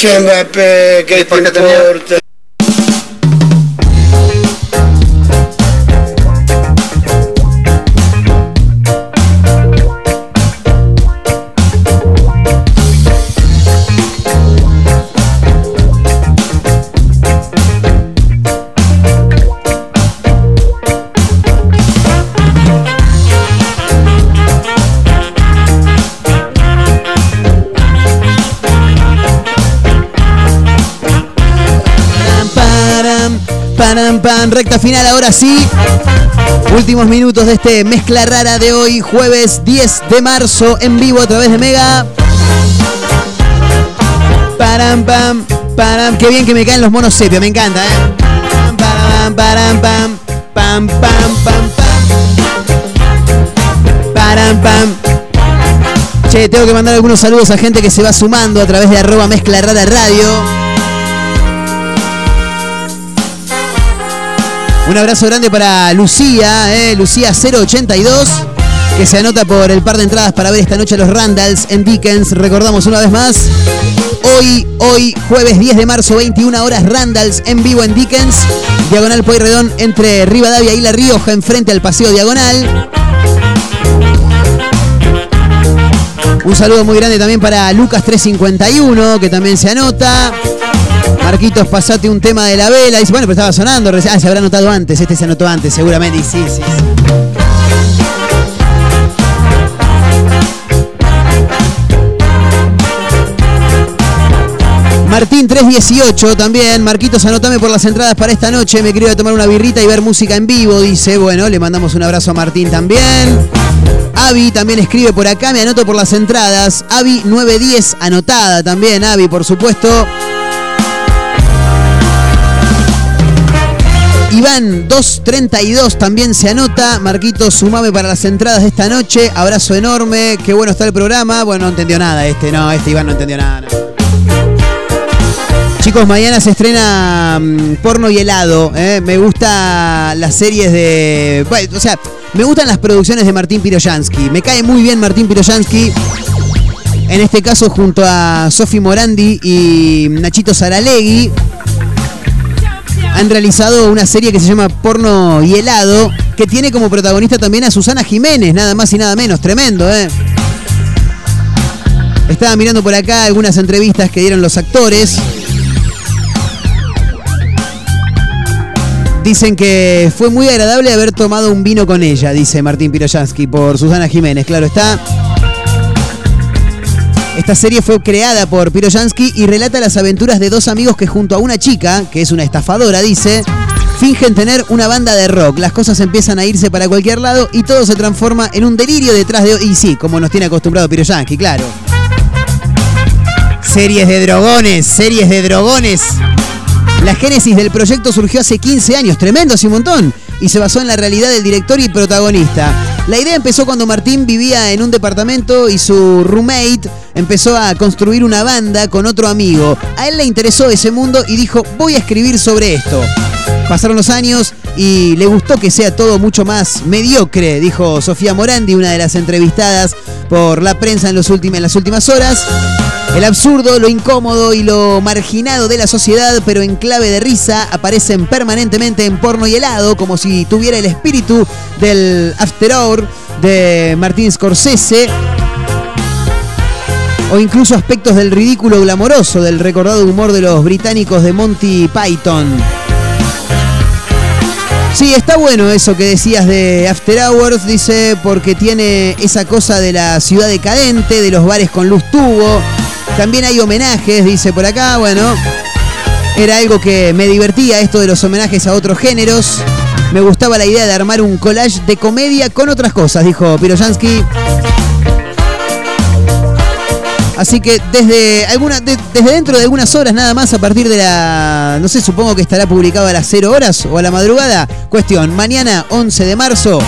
Che, Mbappé, ¿qué te importa? Recta final ahora sí. Últimos minutos de este mezcla rara de hoy, jueves 10 de marzo, en vivo a través de Mega. Param, pam, param. Qué bien que me caen los monos sepia, me encanta, ¿eh? Param, pam, pam, pam, pam, pam. Param, pam. Che, tengo que mandar algunos saludos a gente que se va sumando a través de arroba mezcla rara radio. Un abrazo grande para Lucía, eh, Lucía 082, que se anota por el par de entradas para ver esta noche a los Randalls en Dickens. Recordamos una vez más, hoy, hoy, jueves 10 de marzo, 21 horas, Randalls en vivo en Dickens. Diagonal Pueyrredón entre Rivadavia y La Rioja, enfrente al Paseo Diagonal. Un saludo muy grande también para Lucas 351, que también se anota. Marquitos, pasate un tema de la vela. Dice, bueno, pero estaba sonando. Ah, se habrá anotado antes. Este se anotó antes, seguramente. Y sí, sí, sí. Martín 318 también. Marquitos, anotame por las entradas para esta noche. Me quiero ir tomar una birrita y ver música en vivo. Dice, bueno, le mandamos un abrazo a Martín también. Avi también escribe por acá, me anoto por las entradas. Avi 910, anotada también, Avi, por supuesto. Iván 232 también se anota. Marquitos, sumame para las entradas de esta noche. Abrazo enorme. Qué bueno está el programa. Bueno, no entendió nada este, no, este Iván no entendió nada. Chicos, mañana se estrena mm, porno y helado. ¿eh? Me gusta las series de. bueno, o sea, me gustan las producciones de Martín Piroyansky. Me cae muy bien Martín Piroyansky. En este caso, junto a Sofi Morandi y Nachito Saralegui, han realizado una serie que se llama Porno y helado, que tiene como protagonista también a Susana Jiménez, nada más y nada menos. Tremendo, ¿eh? Estaba mirando por acá algunas entrevistas que dieron los actores. Dicen que fue muy agradable haber tomado un vino con ella, dice Martín Piroyansky, por Susana Jiménez, claro está. Esta serie fue creada por Piroyansky y relata las aventuras de dos amigos que junto a una chica, que es una estafadora, dice, fingen tener una banda de rock. Las cosas empiezan a irse para cualquier lado y todo se transforma en un delirio detrás de... Y sí, como nos tiene acostumbrado Piroyansky, claro. Series de drogones, series de drogones. La génesis del proyecto surgió hace 15 años, tremendo, hace un montón, y se basó en la realidad del director y protagonista. La idea empezó cuando Martín vivía en un departamento y su roommate empezó a construir una banda con otro amigo. A él le interesó ese mundo y dijo, voy a escribir sobre esto. Pasaron los años y le gustó que sea todo mucho más mediocre, dijo Sofía Morandi, una de las entrevistadas por la prensa en, los últim- en las últimas horas. El absurdo, lo incómodo y lo marginado de la sociedad, pero en clave de risa, aparecen permanentemente en porno y helado, como si tuviera el espíritu del After Hour de Martín Scorsese. O incluso aspectos del ridículo glamoroso del recordado humor de los británicos de Monty Python. Sí, está bueno eso que decías de After Hours, dice, porque tiene esa cosa de la ciudad decadente, de los bares con luz tubo. También hay homenajes, dice por acá, bueno. Era algo que me divertía esto de los homenajes a otros géneros. Me gustaba la idea de armar un collage de comedia con otras cosas, dijo Piroyansky. Así que desde desde dentro de algunas horas nada más a partir de la no sé, supongo que estará publicado a las 0 horas o a la madrugada. Cuestión, mañana 11 de marzo,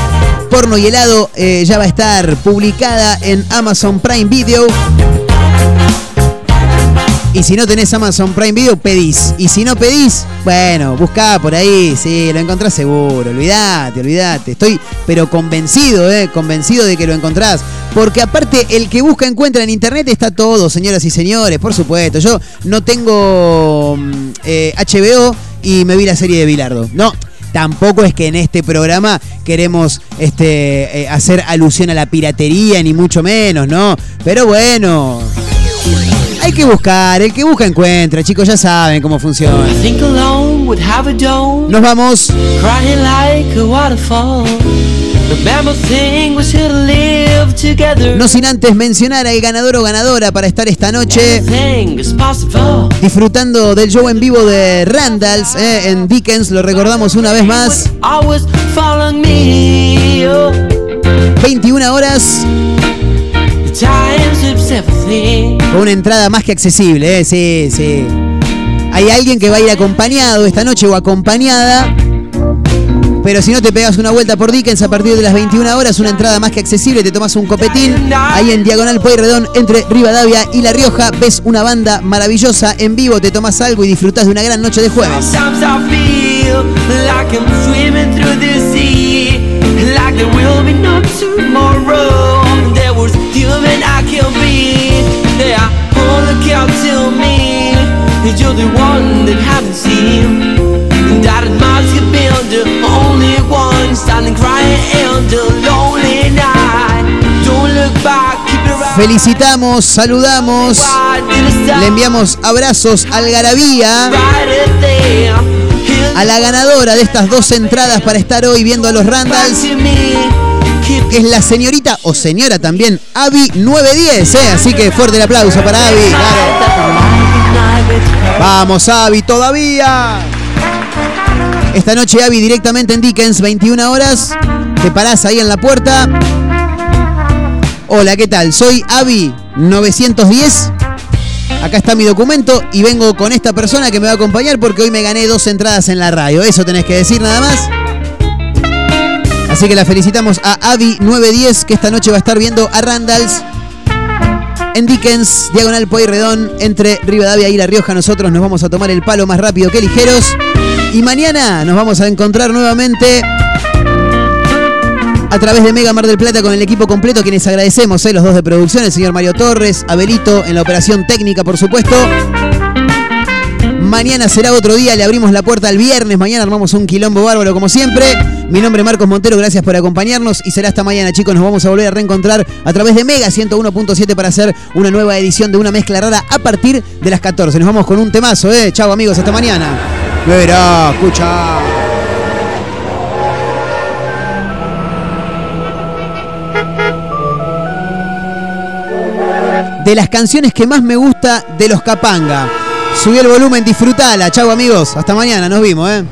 Porno y helado eh, ya va a estar publicada en Amazon Prime Video. Y si no tenés Amazon Prime Video, pedís. Y si no pedís, bueno, buscá por ahí, sí, lo encontrás seguro. Olvídate, olvídate. Estoy, pero convencido, ¿eh? Convencido de que lo encontrás. Porque aparte, el que busca encuentra en internet está todo, señoras y señores, por supuesto. Yo no tengo mm, eh, HBO y me vi la serie de Bilardo. No. Tampoco es que en este programa queremos este, eh, hacer alusión a la piratería, ni mucho menos, ¿no? Pero bueno, hay que buscar, el que busca encuentra, chicos, ya saben cómo funciona. Think alone would have a dome. Nos vamos. No sin antes mencionar al ganador o ganadora para estar esta noche disfrutando del show en vivo de Randalls eh, en Dickens, lo recordamos una vez más. Always following me. Oh, 21 horas una entrada más que accesible, eh, sí, sí. Hay alguien que va a ir acompañado esta noche o acompañada. Pero si no te pegas una vuelta por Dickens a partir de las 21 horas, una entrada más que accesible, te tomas un copetín. Ahí en Diagonal Pueyrredón, entre Rivadavia y La Rioja, ves una banda maravillosa en vivo, te tomas algo y disfrutas de una gran noche de jueves. Human I can be. They are all look out to me. You're the one that haven't seen. That it must have been the only one standing crying in the lonely night. Don't look back. Felicitamos, saludamos, le enviamos abrazos al Garabía, a la ganadora de estas dos entradas para estar hoy viendo a los Randalls, es la señorita o señora también, Avi 910, ¿eh? así que fuerte el aplauso para claro. Vamos, Avi, todavía. Esta noche, Avi, directamente en Dickens, 21 horas. Te parás ahí en la puerta. Hola, ¿qué tal? Soy Avi 910. Acá está mi documento y vengo con esta persona que me va a acompañar porque hoy me gané dos entradas en la radio. Eso tenés que decir nada más. Así que la felicitamos a Avi910 que esta noche va a estar viendo a Randalls en Dickens, Diagonal Pueyrredón, entre Rivadavia y La Rioja. Nosotros nos vamos a tomar el palo más rápido que ligeros. Y mañana nos vamos a encontrar nuevamente a través de Mega Mar del Plata con el equipo completo, quienes agradecemos, eh, los dos de producción, el señor Mario Torres, Abelito en la operación técnica, por supuesto. Mañana será otro día, le abrimos la puerta al viernes, mañana armamos un quilombo bárbaro como siempre. Mi nombre es Marcos Montero, gracias por acompañarnos y será hasta mañana chicos, nos vamos a volver a reencontrar a través de Mega 101.7 para hacer una nueva edición de una mezcla rara a partir de las 14. Nos vamos con un temazo, eh. Chao amigos, hasta mañana. Verá, escucha. de las canciones que más me gusta de los Capanga. Subí el volumen, disfrutala. Chau amigos, hasta mañana, nos vimos, eh.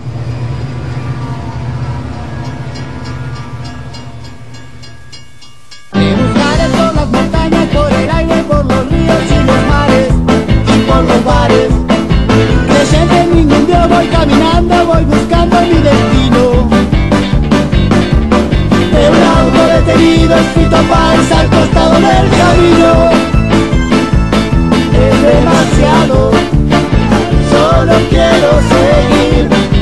Te buscaré por las montañas, por quiero seguir.